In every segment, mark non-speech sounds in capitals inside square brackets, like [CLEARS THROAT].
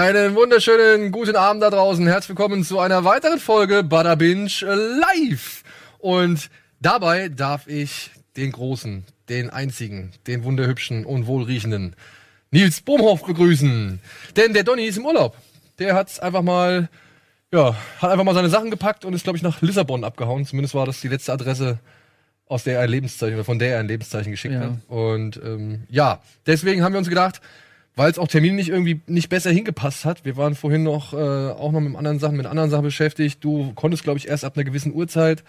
Einen wunderschönen guten Abend da draußen. Herzlich willkommen zu einer weiteren Folge Bada Binge Live. Und dabei darf ich den großen, den einzigen, den wunderhübschen und wohlriechenden Nils Bohmhoff begrüßen. Denn der Donny ist im Urlaub. Der hat einfach mal, ja, hat einfach mal seine Sachen gepackt und ist, glaube ich, nach Lissabon abgehauen. Zumindest war das die letzte Adresse, aus der er ein Lebenszeichen, oder von der er ein Lebenszeichen geschickt Ja. hat. Und ähm, ja, deswegen haben wir uns gedacht, weil es auch terminlich irgendwie nicht besser hingepasst hat. Wir waren vorhin noch äh, auch noch mit anderen Sachen, mit anderen Sachen beschäftigt. Du konntest, glaube ich, erst ab einer gewissen Uhrzeit.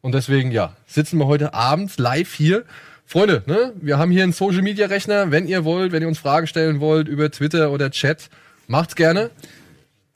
Und deswegen, ja, sitzen wir heute Abend live hier. Freunde, ne, wir haben hier einen Social Media Rechner. Wenn ihr wollt, wenn ihr uns Fragen stellen wollt über Twitter oder Chat, macht's gerne.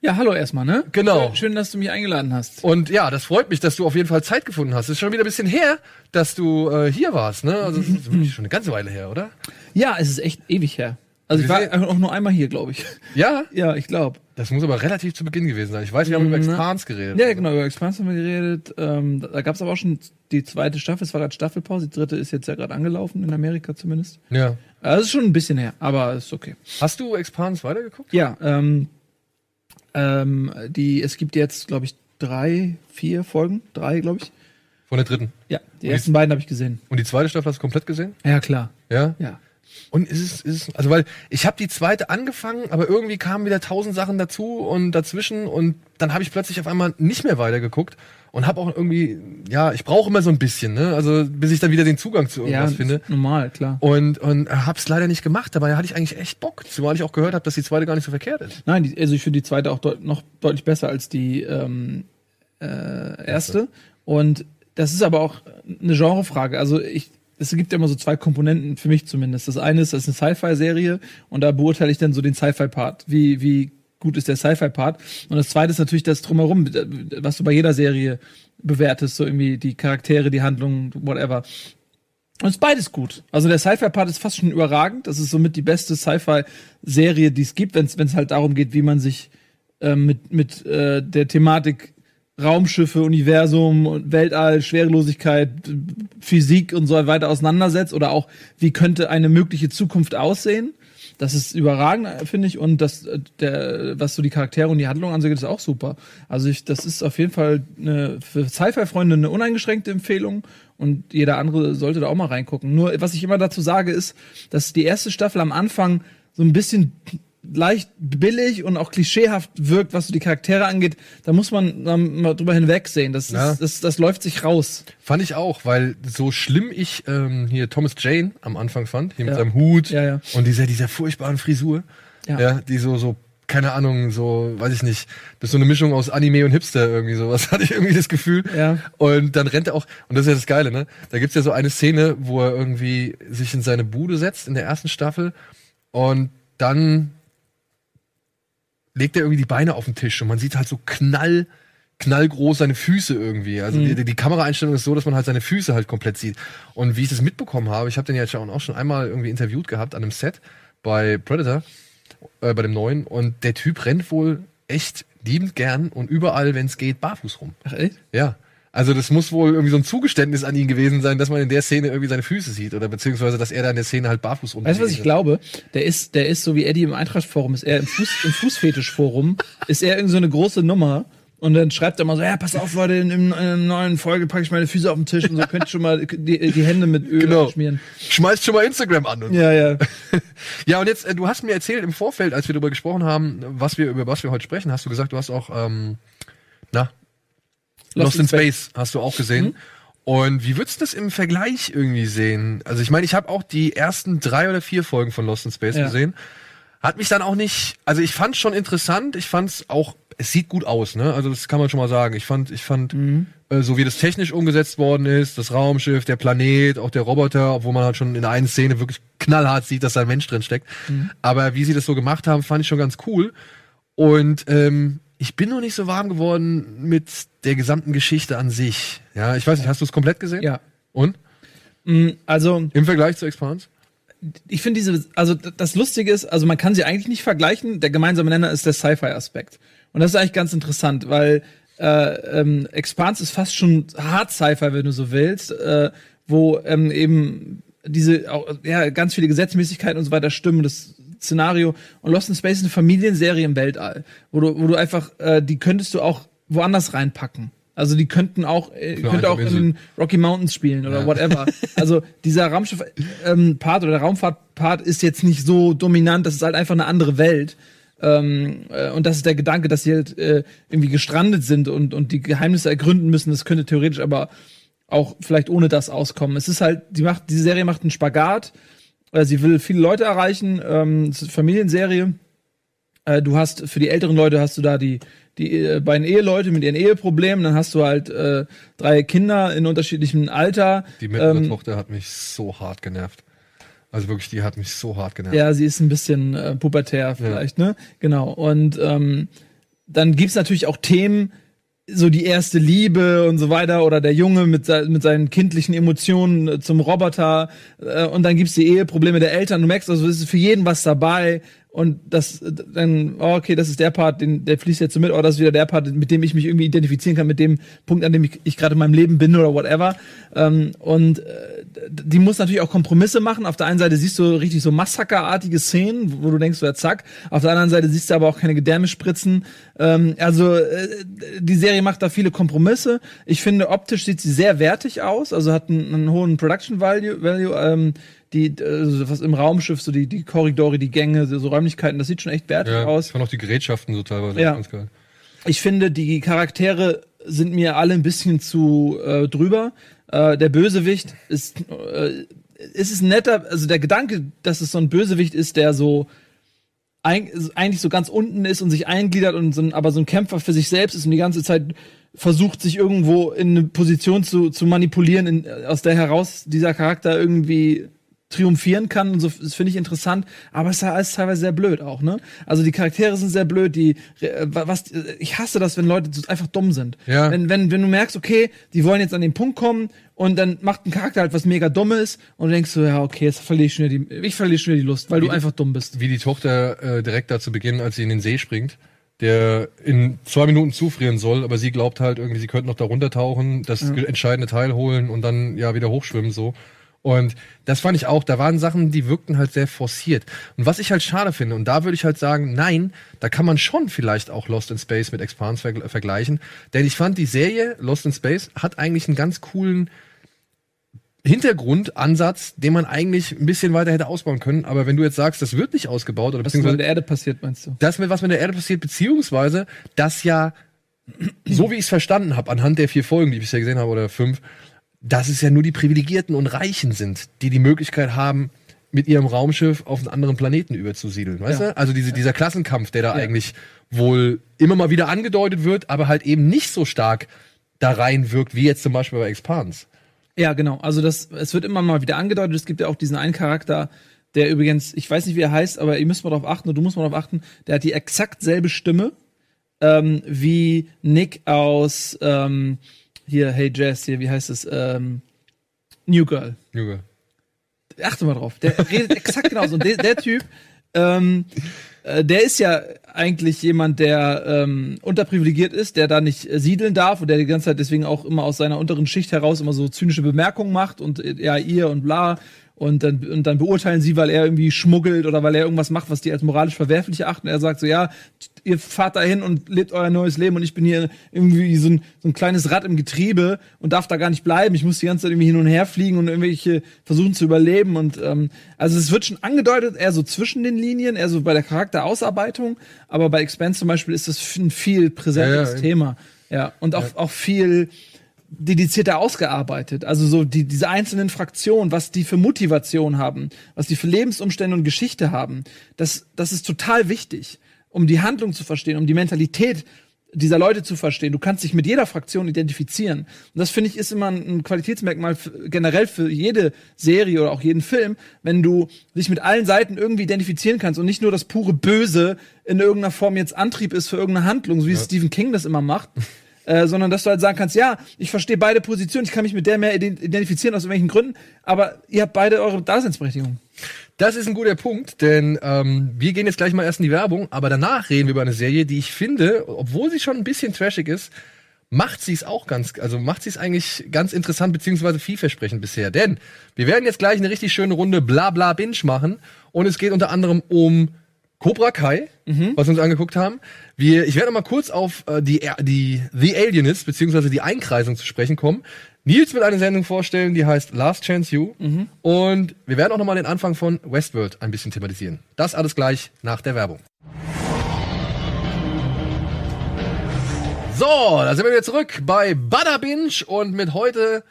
Ja, hallo erstmal, ne? Genau. Schön, schön, dass du mich eingeladen hast. Und ja, das freut mich, dass du auf jeden Fall Zeit gefunden hast. Es ist schon wieder ein bisschen her, dass du äh, hier warst, ne? Also es ist wirklich schon eine ganze Weile her, oder? Ja, es ist echt ewig her. Also ich war auch nur einmal hier, glaube ich. Ja, Ja, ich glaube. das muss aber relativ zu Beginn gewesen sein. Ich weiß, wir haben über Na. Expans geredet. Ja, genau, über Expanse haben wir geredet. Ähm, da gab es aber auch schon die zweite Staffel. Es war gerade Staffelpause. Die dritte ist jetzt ja gerade angelaufen, in Amerika zumindest. ja. Also es ist schon ein bisschen her, aber ist okay. Hast du Expans weitergeguckt? Ja, ähm, ähm, die, es gibt jetzt, glaube ich, drei, vier Folgen. Drei, glaube ich. Von der dritten. Ja, die Und ersten beiden habe ich gesehen. Und die zweite Staffel hast du komplett gesehen? Ja, klar. Ja. Ja. Und ist es, ist es, also weil ich habe die zweite angefangen, aber irgendwie kamen wieder tausend Sachen dazu und dazwischen und dann habe ich plötzlich auf einmal nicht mehr weitergeguckt und habe auch irgendwie, ja, ich brauche immer so ein bisschen, ne? Also bis ich dann wieder den Zugang zu Ja, irgendwas finde. ist normal, klar. Und, und hab's leider nicht gemacht, dabei hatte ich eigentlich echt Bock, zumal ich auch gehört habe, dass die zweite gar nicht so verkehrt ist. Nein, die, also ich finde die zweite auch deut noch deutlich besser als die ähm, äh, erste. Und das ist aber auch eine Genrefrage. Also ich, es gibt ja immer so zwei Komponenten für mich zumindest. Das eine ist, das ist eine Sci-Fi-Serie und da beurteile ich dann so den Sci-Fi-Part. Wie, wie gut ist der Sci-Fi-Part? Und das zweite ist natürlich das drumherum, was du bei jeder Serie bewertest, so irgendwie die Charaktere, die Handlung, whatever. Und es ist beides gut. Also der Sci-Fi-Part ist fast schon überragend. Das ist somit die beste Sci-Fi-Serie, die es gibt, wenn es halt darum geht, wie man sich ähm, mit, mit äh, der Thematik Raumschiffe, Universum, Weltall, Schwerelosigkeit, Physik und so weiter auseinandersetzt oder auch, wie könnte eine mögliche Zukunft aussehen. Das ist überragend, finde ich. Und das, äh, der, was so die Charaktere und die Handlung angeht, ist auch super. Also ich, das ist auf jeden Fall eine, für Sci-Fi-Freunde eine uneingeschränkte Empfehlung. Und jeder andere sollte da auch mal reingucken. Nur, was ich immer dazu sage, ist, dass die erste Staffel am Anfang so ein bisschen leicht billig und auch klischeehaft wirkt, was so die Charaktere angeht, da muss man dann mal drüber hinwegsehen. Das, Ja. ist, das, das läuft sich raus. Fand ich auch, weil so schlimm ich ähm, hier Thomas Jane am Anfang fand, hier mit Ja. seinem Hut Ja, ja. und dieser, dieser furchtbaren Frisur, ja. Ja. die so, so, keine Ahnung, so, weiß ich nicht, das ist so eine Mischung aus Anime und Hipster irgendwie sowas, [LAUGHS] hatte ich irgendwie das Gefühl. Ja. Und dann rennt er auch, und das ist ja das Geile, ne? Da gibt's ja so eine Szene, wo er irgendwie sich in seine Bude setzt in der ersten Staffel und dann legt er irgendwie die Beine auf den Tisch und man sieht halt so knall, knallgroß seine Füße irgendwie. Also die, die Kameraeinstellung ist so, dass man halt seine Füße halt komplett sieht. Und wie ich das mitbekommen habe, ich habe den ja jetzt schon- auch schon einmal irgendwie interviewt gehabt an einem Set bei Predator, äh, bei dem neuen, und der Typ rennt wohl echt liebend gern und überall, wenn es geht, barfuß rum. Ach echt? Ja. Also das muss wohl irgendwie so ein Zugeständnis an ihn gewesen sein, dass man in der Szene irgendwie seine Füße sieht oder beziehungsweise, dass er da in der Szene halt barfuß rum Weißt du, was ich glaube? Der ist, der ist so wie Eddie im Eintracht-Forum, ist er im, Fuß, im Fußfetisch-Forum, ist er irgend so eine große Nummer. Und dann schreibt er mal so, ja, pass auf, Leute, in, in einer neuen Folge packe ich meine Füße auf den Tisch und so könnt ihr schon mal die, die Hände mit Öl Genau. schmieren. Schmeißt schon mal Instagram an. Und Ja, ja. [LAUGHS] Ja, und jetzt, äh, du hast mir erzählt im Vorfeld, als wir darüber gesprochen haben, was wir, über was wir heute sprechen, hast du gesagt, du hast auch, ähm, na, Lost, in Space. hast du auch gesehen. Und wie würdest du das im Vergleich irgendwie sehen? Also ich meine, ich habe auch die ersten drei oder vier Folgen von Lost in Space Ja. gesehen. Hat mich dann auch nicht, also ich fand schon interessant, ich fand es auch, es sieht gut aus, ne? Also das kann man schon mal sagen. Ich fand, ich fand, äh, so wie das technisch umgesetzt worden ist, das Raumschiff, der Planet, auch der Roboter, obwohl man halt schon in der einen Szene wirklich knallhart sieht, dass da ein Mensch drin steckt. Aber wie sie das so gemacht haben, fand ich schon ganz cool. Und ähm, ich bin noch nicht so warm geworden mit der gesamten Geschichte an sich. Ja, ich weiß nicht, hast du es komplett gesehen? Ja. Und? Mm, Also, Im Vergleich zu Expanse? ich finde diese, also das Lustige ist, also man kann sie eigentlich nicht vergleichen. Der gemeinsame Nenner ist der Sci-Fi-Aspekt. Und das ist eigentlich ganz interessant, weil äh, ähm, Expanse ist fast schon hart Sci-Fi, wenn du so willst, äh, wo ähm, eben diese auch, ja, ganz viele Gesetzmäßigkeiten und so weiter stimmen. Das Szenario. Und Lost in Space ist eine Familienserie im Weltall, wo du, wo du einfach, äh, die könntest du auch woanders reinpacken. Also die könnten auch, äh, Klar, könnte auch in den Rocky Mountains spielen oder Ja. whatever. [LAUGHS] Also dieser Raumschiff-Part oder der Raumfahrt-Part ist jetzt nicht so dominant, das ist halt einfach eine andere Welt. Ähm, äh, und das ist der Gedanke, dass sie halt äh, irgendwie gestrandet sind und, und die Geheimnisse ergründen müssen. Das könnte theoretisch aber auch vielleicht ohne das auskommen. Es ist halt, die macht, diese Serie macht einen Spagat. Äh, sie will viele Leute erreichen. Ähm, es ist eine Familienserie. Äh, du hast für die älteren Leute hast du da die die äh, beiden Eheleute mit ihren Eheproblemen. Dann hast du halt äh, drei Kinder in unterschiedlichem Alter. Die mittlere Ähm, Tochter hat mich so hart genervt. Also wirklich, die hat mich so hart genervt. Ja, sie ist ein bisschen äh, pubertär vielleicht, ne? Genau. Und ähm, dann gibt's natürlich auch Themen, so die erste Liebe und so weiter oder der Junge mit, mit seinen kindlichen Emotionen äh, zum Roboter äh, und dann gibt's die Eheprobleme der Eltern. Du merkst also, es ist für jeden was dabei und das dann, oh, okay, das ist der Part, den, der fließt jetzt so mit, oh, das ist wieder der Part, mit dem ich mich irgendwie identifizieren kann, mit dem Punkt, an dem ich, ich gerade in meinem Leben bin oder whatever. Ähm, und äh, die muss natürlich auch Kompromisse machen. Auf der einen Seite siehst du richtig so massakerartige Szenen, wo du denkst, so, ja, zack. Auf der anderen Seite siehst du aber auch keine Gedärme spritzen. Ähm, also äh, die Serie macht da viele Kompromisse. Ich finde, optisch sieht sie sehr wertig aus, also hat einen, einen hohen Production Value. Value ähm, die, äh, was im Raumschiff, so die, die Korridore, die Gänge, so Räumlichkeiten, das sieht schon echt wertig Ja, aus. ich fand auch die Gerätschaften so teilweise Ja. ganz geil. Ich finde, die Charaktere sind mir alle ein bisschen zu äh, drüber. Äh, der Bösewicht ist, äh, ist es netter, also der Gedanke, dass es so ein Bösewicht ist, der so eig eigentlich so ganz unten ist und sich eingliedert und so ein, aber so ein Kämpfer für sich selbst ist und die ganze Zeit versucht, sich irgendwo in eine Position zu, zu manipulieren, in, aus der heraus dieser Charakter irgendwie triumphieren kann und so, das finde ich interessant, aber es ist alles teilweise sehr blöd auch, ne? Also die Charaktere sind sehr blöd, die äh, was ich hasse das, wenn Leute so einfach dumm sind. Ja. Wenn wenn wenn du merkst, okay, die wollen jetzt an den Punkt kommen und dann macht ein Charakter halt was mega dummes und du denkst so, ja, okay, jetzt verliere ich schon wieder die ich verliere schon wieder die Lust, weil du einfach dumm bist. Wie die Tochter äh, direkt da zu Beginn, als sie in den See springt, der in zwei Minuten zufrieren soll, aber sie glaubt halt irgendwie, sie könnte noch da runtertauchen, das entscheidende Teil holen und dann ja wieder hochschwimmen so. Und das fand ich auch, da waren Sachen, die wirkten halt sehr forciert. Und was ich halt schade finde, und da würde ich halt sagen, nein, da kann man schon vielleicht auch Lost in Space mit Expanse verg vergleichen. Denn ich fand, die Serie Lost in Space hat eigentlich einen ganz coolen Hintergrundansatz, den man eigentlich ein bisschen weiter hätte ausbauen können. Aber wenn du jetzt sagst, das wird nicht ausgebaut, oder Was beziehungsweise mit der Erde passiert, meinst du? das, mit- was mit der Erde passiert, beziehungsweise das ja, so wie ich es verstanden habe, anhand der vier Folgen, die ich bisher gesehen habe, oder fünf, dass es ja nur die Privilegierten und Reichen sind, die die Möglichkeit haben, mit ihrem Raumschiff auf einen anderen Planeten überzusiedeln, weißt Ja. du? Also diese, dieser Klassenkampf, der da Ja. eigentlich wohl immer mal wieder angedeutet wird, aber halt eben nicht so stark da reinwirkt, wie jetzt zum Beispiel bei Expans. Ja, genau. Also das, es wird immer mal wieder angedeutet. Es gibt ja auch diesen einen Charakter, der übrigens, ich weiß nicht, wie er heißt, aber ihr müsst mal darauf achten, und du musst mal darauf achten, der hat die exakt selbe Stimme ähm, wie Nick aus ähm, hier, Hey Jazz, hier, wie heißt es? Ähm, New Girl. Junge. Achte mal drauf. Der redet exakt genauso. Und der, der Typ, ähm, äh, der ist ja eigentlich jemand, der ähm, unterprivilegiert ist, der da nicht äh, siedeln darf und der die ganze Zeit deswegen auch immer aus seiner unteren Schicht heraus immer so zynische Bemerkungen macht und äh, ja, ihr und bla. Und dann, und dann beurteilen sie, weil er irgendwie schmuggelt oder weil er irgendwas macht, was die als moralisch verwerflich erachten. Er sagt so, ja, ihr fahrt da hin und lebt euer neues Leben und ich bin hier irgendwie so ein, so ein kleines Rad im Getriebe und darf da gar nicht bleiben. Ich muss die ganze Zeit irgendwie hin und her fliegen und irgendwelche versuchen zu überleben. Und ähm, also es wird schon angedeutet, eher so zwischen den Linien, eher so bei der Charakterausarbeitung, aber bei Expanse zum Beispiel ist das ein viel präsenteres Ja, ja. Thema. Ja, und auch, auch viel dedizierter ausgearbeitet. Also so die, diese einzelnen Fraktionen, was die für Motivation haben, was die für Lebensumstände und Geschichte haben, das, das ist total wichtig, um die Handlung zu verstehen, um die Mentalität dieser Leute zu verstehen. Du kannst dich mit jeder Fraktion identifizieren. Und das finde ich ist immer ein Qualitätsmerkmal für, generell für jede Serie oder auch jeden Film, wenn du dich mit allen Seiten irgendwie identifizieren kannst und nicht nur das pure Böse in irgendeiner Form jetzt Antrieb ist für irgendeine Handlung, so wie Stephen King das immer macht. Äh, sondern dass du halt sagen kannst, ja, ich verstehe beide Positionen, ich kann mich mit der mehr ident- identifizieren aus irgendwelchen Gründen, aber ihr habt beide eure Daseinsberechtigung. Das ist ein guter Punkt, denn ähm, wir gehen jetzt gleich mal erst in die Werbung, aber danach reden wir über eine Serie, die ich finde, obwohl sie schon ein bisschen trashig ist, macht sie es auch ganz, also macht sie es eigentlich ganz interessant beziehungsweise vielversprechend bisher. Denn wir werden jetzt gleich eine richtig schöne Runde Blabla Binge machen und es geht unter anderem um Cobra Kai, was wir uns angeguckt haben. Wir, ich werde mal kurz auf äh, die, die The Alienist beziehungsweise die Einkreisung zu sprechen kommen. Nils wird eine Sendung vorstellen, die heißt Last Chance You. Und wir werden auch noch mal den Anfang von Westworld ein bisschen thematisieren. Das alles gleich nach der Werbung. So, da sind wir wieder zurück bei Butter Binge und mit heute,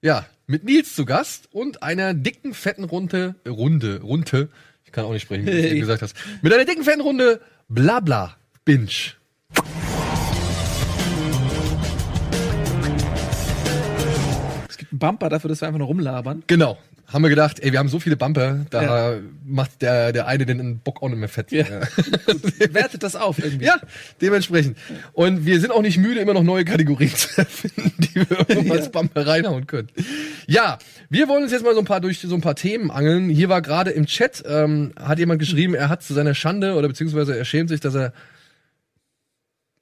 ja, mit Nils zu Gast und einer dicken, fetten Runde, äh, Runde, Runde, ich kann auch nicht sprechen, wie du [LAUGHS] Hey. gesagt hast, mit einer dicken, fetten Runde Blabla Binge. Es gibt einen Bumper dafür, dass wir einfach nur rumlabern. Genau. Haben wir gedacht, ey, wir haben so viele Bumper, da Ja. macht der, der eine den Bock auch nicht mehr fett. Ja. Wertet das auf irgendwie. Ja, dementsprechend. Und wir sind auch nicht müde, immer noch neue Kategorien [LAUGHS] zu erfinden, die wir [LAUGHS] irgendwo als Bumper reinhauen können. Ja, wir wollen uns jetzt mal so ein paar durch so ein paar Themen angeln. Hier war gerade im Chat, ähm, hat jemand geschrieben, er hat zu seiner Schande oder beziehungsweise er schämt sich, dass er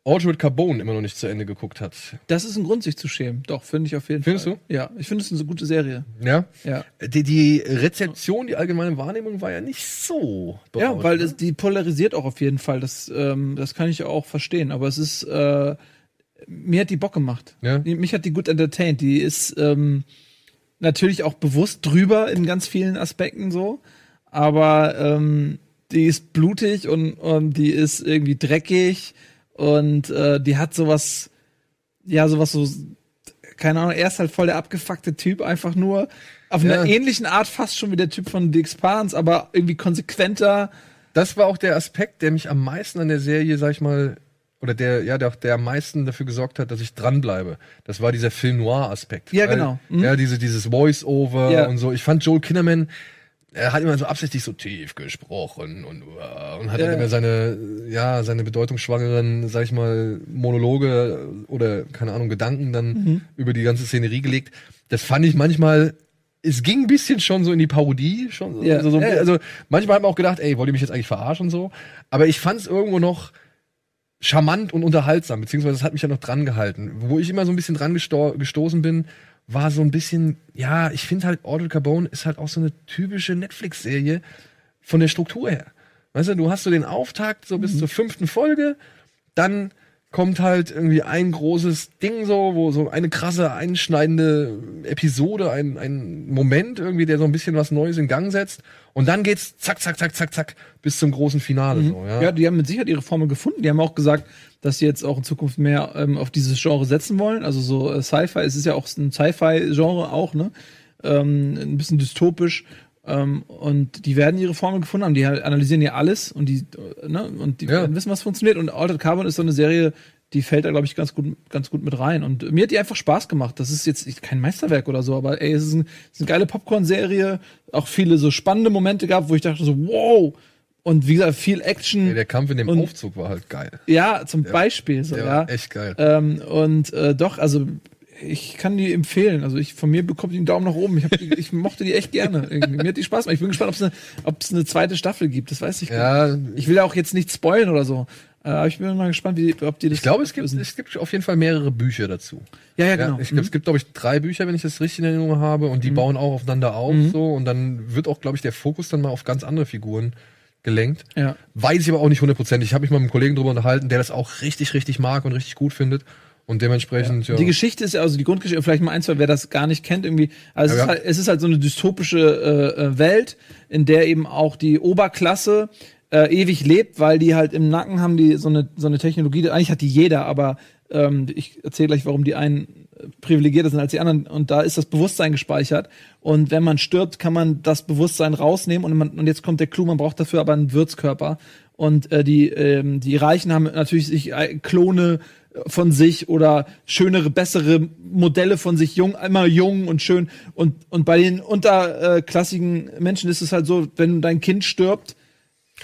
Altered Carbone immer noch nicht zu Ende geguckt hat. Das ist ein Grund, sich zu schämen. Doch, finde ich auf jeden Findest Fall. du? Ja, ich finde es eine gute Serie. Ja? Ja. Die, die Rezeption, die allgemeine Wahrnehmung war ja nicht so. Ja, weil ne? es, die polarisiert auch auf jeden Fall. Das, ähm, das kann ich auch verstehen. Aber es ist, äh, mir hat die Bock gemacht. Ja. Mich hat die gut entertained. Die ist ähm, natürlich auch bewusst drüber in ganz vielen Aspekten so. Aber ähm, die ist blutig und, und die ist irgendwie dreckig und äh, die hat sowas, ja, sowas so, keine Ahnung, er ist halt voll der abgefuckte Typ, einfach nur auf Ja. einer ähnlichen Art fast schon wie der Typ von The Expanse, aber irgendwie konsequenter. das war auch der Aspekt, der mich am meisten an der Serie, sag ich mal, oder der, ja, der, der am meisten dafür gesorgt hat, dass ich dranbleibe. Das war dieser Film Noir-Aspekt. Ja, genau. Mhm. Ja, diese, dieses Voice-Over Ja. und so. Ich fand Joel Kinnaman, er hat immer so absichtlich so tief gesprochen und, uh, und hat Ja. dann immer seine, ja, seine bedeutungsschwangeren, sag ich mal, Monologe oder, keine Ahnung, Gedanken dann Mhm. über die ganze Szenerie gelegt. Das fand ich manchmal, es ging ein bisschen schon so in die Parodie, schon so, Ja. so, ja. also manchmal hat man auch gedacht, ey, wollt ihr mich jetzt eigentlich verarschen und so? Aber ich fand es irgendwo noch charmant und unterhaltsam, beziehungsweise es hat mich ja noch dran gehalten. Wo ich immer so ein bisschen dran gesto gestoßen bin, war so ein bisschen, ja, ich finde halt Audrey Carbone ist halt auch so eine typische Netflix-Serie von der Struktur her. Weißt du, du hast so den Auftakt so bis zur fünften Folge, dann kommt halt irgendwie ein großes Ding so, wo so eine krasse, einschneidende Episode, ein, ein Moment irgendwie, der so ein bisschen was Neues in Gang setzt. Und dann geht's zack, zack, zack, zack, zack, bis zum großen Finale. So, ja. Ja. die haben mit Sicherheit ihre Formel gefunden. Die haben auch gesagt, dass sie jetzt auch in Zukunft mehr ähm, auf dieses Genre setzen wollen. Also so äh, Sci-Fi, es ist ja auch ein Sci-Fi-Genre auch, ne? Ähm, ein bisschen dystopisch. Ähm, und die werden ihre Formel gefunden haben. Die analysieren ja alles und die, äh, ne? Und die Ja. werden wissen, was funktioniert. Und Altered Carbon ist so eine Serie, die fällt da, glaube ich, ganz gut, ganz gut mit rein. Und mir hat die einfach Spaß gemacht. Das ist jetzt kein Meisterwerk oder so, aber ey, es ist, ein, es ist eine geile Popcorn-Serie. Auch viele so spannende Momente gab, wo ich dachte so, wow. Und wie gesagt, viel Action. Ey, der Kampf in dem Und- Aufzug war halt geil. Ja, zum Beispiel so, Der ja. war echt geil. Ähm, und äh, doch, also ich kann die empfehlen. Also ich von mir bekommt die einen Daumen nach oben. Ich, die, ich mochte die echt gerne. Irgendwie. Mir hat die Spaß gemacht. Ich bin gespannt, ob es eine, eine zweite Staffel gibt. Das weiß ich gar Ja, nicht. Ich will auch jetzt nicht spoilen oder so. Äh, aber ich bin mal gespannt, wie, ob die das. ich glaube, es gibt, es gibt auf jeden Fall mehrere Bücher dazu. Ja, ja, Ja, genau. ich glaub, Es gibt, glaube ich, drei Bücher, wenn ich das richtig in Erinnerung habe, und die bauen auch aufeinander auf, so, und dann wird auch, glaube ich, der Fokus dann mal auf ganz andere Figuren gelenkt. Ja. Weiß ich aber auch nicht hundertprozentig. Ich habe mich mal mit einem Kollegen drüber unterhalten, der das auch richtig, richtig mag und richtig gut findet. Und dementsprechend, ja. Die Geschichte ist ja, also die Grundgeschichte, vielleicht mal ein, zwei, wer das gar nicht kennt, irgendwie. Also Ja, es, ist ja. halt, es ist halt so eine dystopische äh, äh, Welt, in der eben auch die Oberklasse äh, ewig lebt, weil die halt im Nacken haben die so eine, so eine Technologie, eigentlich hat die jeder, aber ähm, ich erzähle gleich, warum die einen äh, privilegierter sind als die anderen und da ist das Bewusstsein gespeichert und wenn man stirbt, kann man das Bewusstsein rausnehmen und, man, und jetzt kommt der Clou, man braucht dafür aber einen Wirtskörper und äh, die, ähm, die Reichen haben natürlich sich äh, Klone von sich oder schönere, bessere Modelle von sich, jung, immer jung und schön. Und, und bei den unterklassigen Menschen ist es halt so, wenn dein Kind stirbt,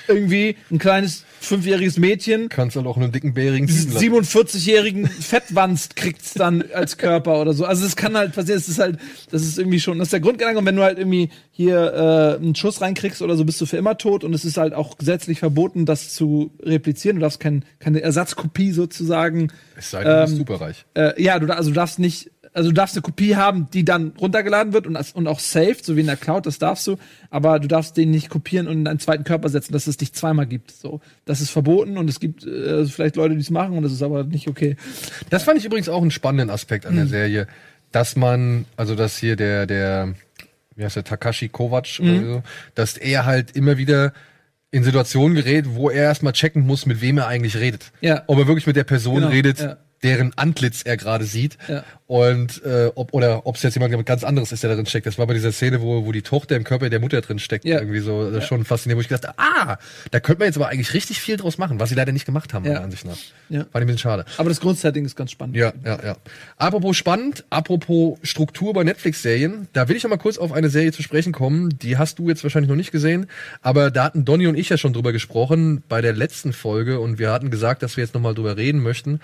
irgendwie ein kleines fünfjähriges Mädchen Kannst halt auch einen dicken bärigen diesen 47-jährigen Fettwanst kriegt's dann als Körper oder so. Also es kann halt passieren, es ist halt, das ist irgendwie schon, das ist der Grundgedanke. Und wenn du halt irgendwie hier äh, einen Schuss reinkriegst oder so, bist du für immer tot. Und es ist halt auch gesetzlich verboten, das zu replizieren. Du darfst kein, keine Ersatzkopie sozusagen. Es sei denn, du bist Ähm, superreich. Äh, ja, du, also du darfst nicht, also du darfst eine Kopie haben, die dann runtergeladen wird und, und auch saved, so wie in der Cloud, das darfst du, aber du darfst den nicht kopieren und in einen zweiten Körper setzen, dass es dich zweimal gibt. So, das ist verboten und es gibt äh, vielleicht Leute, die es machen und das ist aber nicht okay. Das fand ich übrigens auch einen spannenden Aspekt an Mhm. der Serie, dass man, also dass hier der, der, wie heißt der, Takashi Kovac Mhm. oder so, dass er halt immer wieder in Situationen gerät, wo er erstmal checken muss, mit wem er eigentlich redet. Ja. Ob er wirklich mit der Person Genau, redet, ja. Deren Antlitz er gerade sieht. Ja. Und äh, ob oder ob es jetzt jemand ganz anderes ist, der darin steckt. Das war bei dieser Szene, wo, wo die Tochter im Körper der Mutter drin steckt, Ja. irgendwie so. Das ist schon faszinierend, wo ich gedacht habe, ah, da könnte man jetzt aber eigentlich richtig viel draus machen, was sie leider nicht gemacht haben, Ja. meiner Ansicht nach. Ja. Fand ich ein bisschen schade. Aber das Grundsetting ist ganz spannend. Ja, ja, ja. Apropos spannend, apropos Struktur bei Netflix-Serien, da will ich noch mal kurz auf eine Serie zu sprechen kommen. Die hast du jetzt wahrscheinlich noch nicht gesehen, aber da hatten Donny und ich ja schon drüber gesprochen bei der letzten Folge und wir hatten gesagt, dass wir jetzt noch mal drüber reden möchten.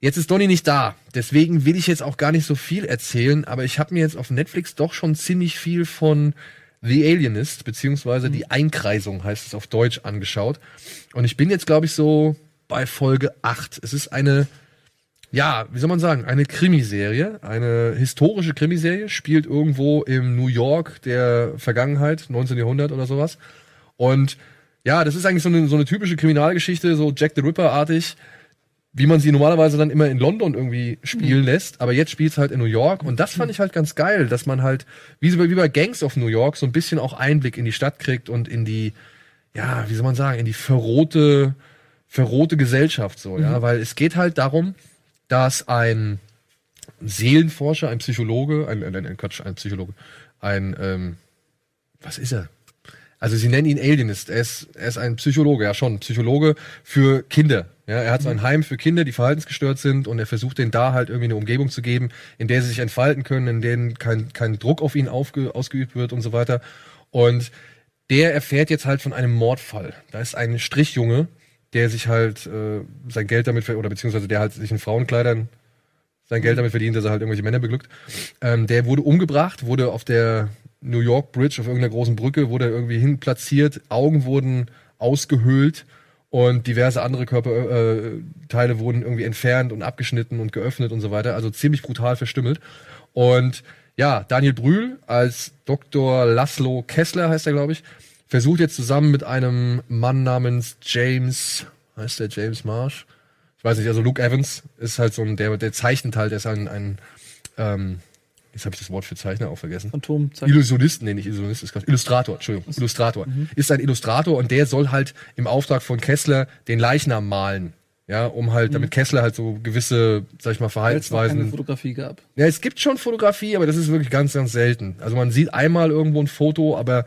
Jetzt ist Donny nicht da, deswegen will ich jetzt auch gar nicht so viel erzählen, aber ich habe mir jetzt auf Netflix doch schon ziemlich viel von The Alienist, beziehungsweise die Einkreisung heißt es auf Deutsch, angeschaut. Und ich bin jetzt, glaube ich, so bei Folge 8. Es ist eine ja, wie soll man sagen, eine Krimiserie, eine historische Krimiserie, spielt irgendwo im New York der Vergangenheit, 19. Jahrhundert oder sowas. Und ja, das ist eigentlich so eine, so eine typische Kriminalgeschichte, so Jack the Ripper-artig, wie man sie normalerweise dann immer in London irgendwie spielen lässt, aber jetzt spielt es halt in New York und das fand ich halt ganz geil, dass man halt, wie, wie bei Gangs of New York, so ein bisschen auch Einblick in die Stadt kriegt und in die, ja, wie soll man sagen, in die verrohte, verrohte Gesellschaft so, ja, weil es geht halt darum, dass ein Seelenforscher, ein Psychologe, ein, ein, ein Quatsch, ein Psychologe, ein, ähm, was ist er? Also sie nennen ihn Alienist. Er ist, er ist ein Psychologe, ja schon, Psychologe für Kinder. Ja, er hat so ein Heim für Kinder, die verhaltensgestört sind und er versucht denen da halt irgendwie eine Umgebung zu geben, in der sie sich entfalten können, in denen kein, kein Druck auf ihn aufge, ausgeübt wird und so weiter. Und der erfährt jetzt halt von einem Mordfall. Da ist ein Strichjunge, der sich halt äh, sein Geld damit, oder beziehungsweise der halt sich in Frauenkleidern sein Geld damit verdient, dass er halt irgendwelche Männer beglückt. Ähm, der wurde umgebracht, wurde auf der New York Bridge, auf irgendeiner großen Brücke, wurde irgendwie hin platziert, Augen wurden ausgehöhlt und diverse andere Körperteile äh, wurden irgendwie entfernt und abgeschnitten und geöffnet und so weiter. Also ziemlich brutal verstümmelt. Und ja, Daniel Brühl als Dr. Laszlo Kessler heißt er, glaube ich, versucht jetzt zusammen mit einem Mann namens James, heißt der James Marsh? Ich weiß nicht, also Luke Evans ist halt so ein, der, der zeichnet halt, der ist ein, ein ähm, jetzt habe ich das Wort für Zeichner auch vergessen. Phantom Illusionisten, nee, nicht Illusionist, ist Quatsch. Illustrator, Entschuldigung, Illustrator. Ist ein Illustrator und der soll halt im Auftrag von Kessler den Leichnam malen. Ja, um halt, damit Kessler halt so gewisse, sag ich mal, weil es keine Verhaltensweisen. Fotografie gab. Ja, es gibt schon Fotografie, aber das ist wirklich ganz, ganz selten. Also man sieht einmal irgendwo ein Foto, aber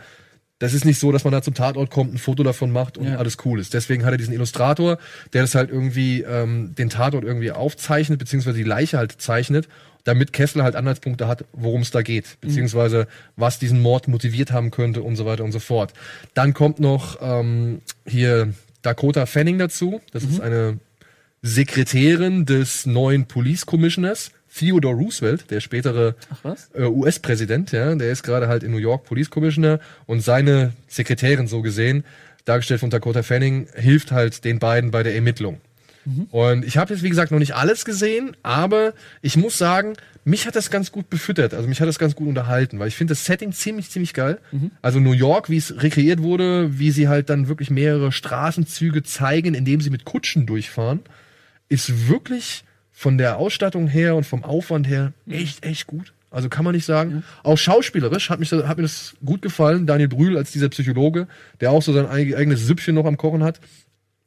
das ist nicht so, dass man da zum Tatort kommt, ein Foto davon macht und Ja. alles cool ist. Deswegen hat er diesen Illustrator, der das halt irgendwie, ähm, den Tatort irgendwie aufzeichnet, beziehungsweise die Leiche halt zeichnet, damit Kessler halt Anhaltspunkte hat, worum es da geht, beziehungsweise was diesen Mord motiviert haben könnte und so weiter und so fort. Dann kommt noch ähm, hier Dakota Fanning dazu. Das ist eine Sekretärin des neuen Police Commissioners, Theodore Roosevelt, der spätere äh, US-Präsident, ja, der ist gerade halt in New York Police Commissioner und seine Sekretärin so gesehen, dargestellt von Dakota Fanning, hilft halt den beiden bei der Ermittlung. Und ich habe jetzt, wie gesagt, noch nicht alles gesehen, aber ich muss sagen, mich hat das ganz gut befüttert. Also mich hat das ganz gut unterhalten, weil ich finde das Setting ziemlich, ziemlich geil. Also New York, wie es rekreiert wurde, wie sie halt dann wirklich mehrere Straßenzüge zeigen, indem sie mit Kutschen durchfahren, ist wirklich von der Ausstattung her und vom Aufwand her echt, echt gut. Also kann man nicht sagen. Auch schauspielerisch hat, mich, hat mir das gut gefallen. Daniel Brühl als dieser Psychologe, der auch so sein eig- eigenes Süppchen noch am Kochen hat.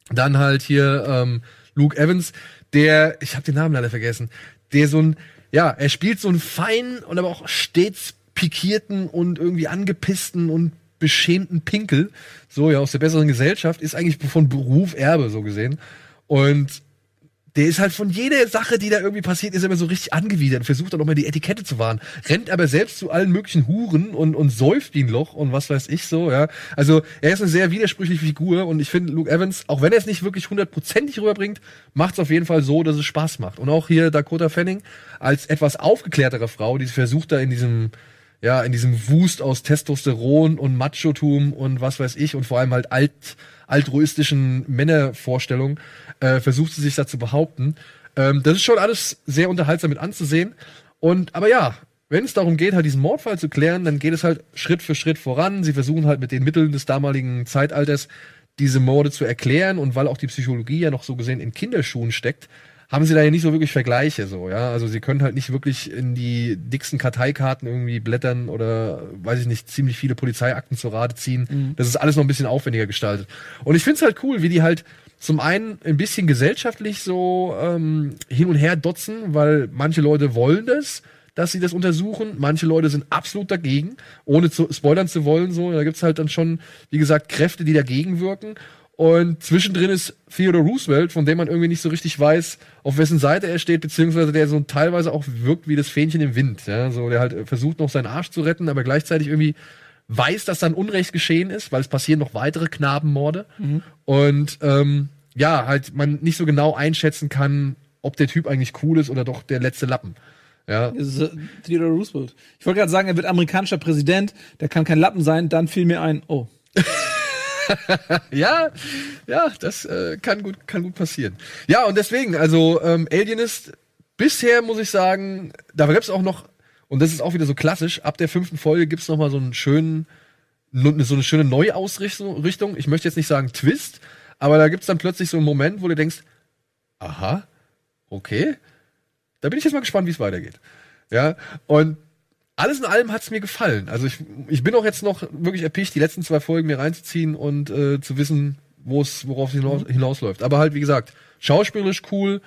Dann halt hier ähm, Luke Evans, der, ich habe den Namen leider vergessen, der so ein, ja, er spielt so einen feinen und aber auch stets pikierten und irgendwie angepissten und beschämten Pinkel, so ja aus der besseren Gesellschaft, ist eigentlich von Beruf Erbe so gesehen. Und der ist halt von jeder Sache, die da irgendwie passiert, ist er immer so richtig angewidert, versucht dann auch mal die Etikette zu wahren, rennt aber selbst zu allen möglichen Huren und, und säuft wie ein Loch und was weiß ich so, ja. Also er ist eine sehr widersprüchliche Figur und ich finde Luke Evans, auch wenn er es nicht wirklich hundertprozentig rüberbringt, macht es auf jeden Fall so, dass es Spaß macht. Und auch hier Dakota Fanning als etwas aufgeklärtere Frau, die versucht da in diesem ja, in diesem Wust aus Testosteron und Machotum und was weiß ich und vor allem halt alt, altruistischen Männervorstellungen, äh, versucht sie sich da zu behaupten. Ähm, das ist schon alles sehr unterhaltsam mit anzusehen. Und, aber ja, wenn es darum geht, halt diesen Mordfall zu klären, dann geht es halt Schritt für Schritt voran. Sie versuchen halt mit den Mitteln des damaligen Zeitalters diese Morde zu erklären und weil auch die Psychologie ja noch so gesehen in Kinderschuhen steckt, haben sie da ja nicht so wirklich Vergleiche so, ja. Also sie können halt nicht wirklich in die dicksten Karteikarten irgendwie blättern oder weiß ich nicht, ziemlich viele Polizeiakten zur Rate ziehen. Mhm. Das ist alles noch ein bisschen aufwendiger gestaltet. Und ich find's halt cool, wie die halt zum einen ein bisschen gesellschaftlich so ähm, hin und her dotzen, weil manche Leute wollen das, dass sie das untersuchen. Manche Leute sind absolut dagegen, ohne zu spoilern zu wollen. So, da gibt's halt dann schon, wie gesagt, Kräfte, die dagegen wirken. Und zwischendrin ist Theodore Roosevelt, von dem man irgendwie nicht so richtig weiß, auf wessen Seite er steht, beziehungsweise der so teilweise auch wirkt wie das Fähnchen im Wind. Ja? So, der halt versucht noch seinen Arsch zu retten, aber gleichzeitig irgendwie weiß, dass dann Unrecht geschehen ist, weil es passieren noch weitere Knabenmorde. Mhm. Und ähm, ja, halt man nicht so genau einschätzen kann, ob der Typ eigentlich cool ist oder doch der letzte Lappen. Ja. Äh, Theodore Roosevelt. Ich wollte gerade sagen, er wird amerikanischer Präsident, der kann kein Lappen sein, dann fiel mir ein, oh. [LAUGHS] ja, ja, das äh, kann gut, kann gut passieren. Ja, und deswegen, also ähm, Alienist, bisher muss ich sagen, da gibt's auch noch, und das ist auch wieder so klassisch, ab der fünften Folge gibt's noch mal so einen schönen, so eine schöne Neuausrichtung. Ich möchte jetzt nicht sagen Twist, aber da gibt's dann plötzlich so einen Moment, wo du denkst, aha, okay, da bin ich jetzt mal gespannt, wie es weitergeht. Ja, und alles in allem hat es mir gefallen. Also ich, ich bin auch jetzt noch wirklich erpicht, die letzten zwei Folgen mir reinzuziehen und äh, zu wissen, wo es, worauf es hinaus, hinausläuft. Aber halt, wie gesagt, schauspielerisch cool,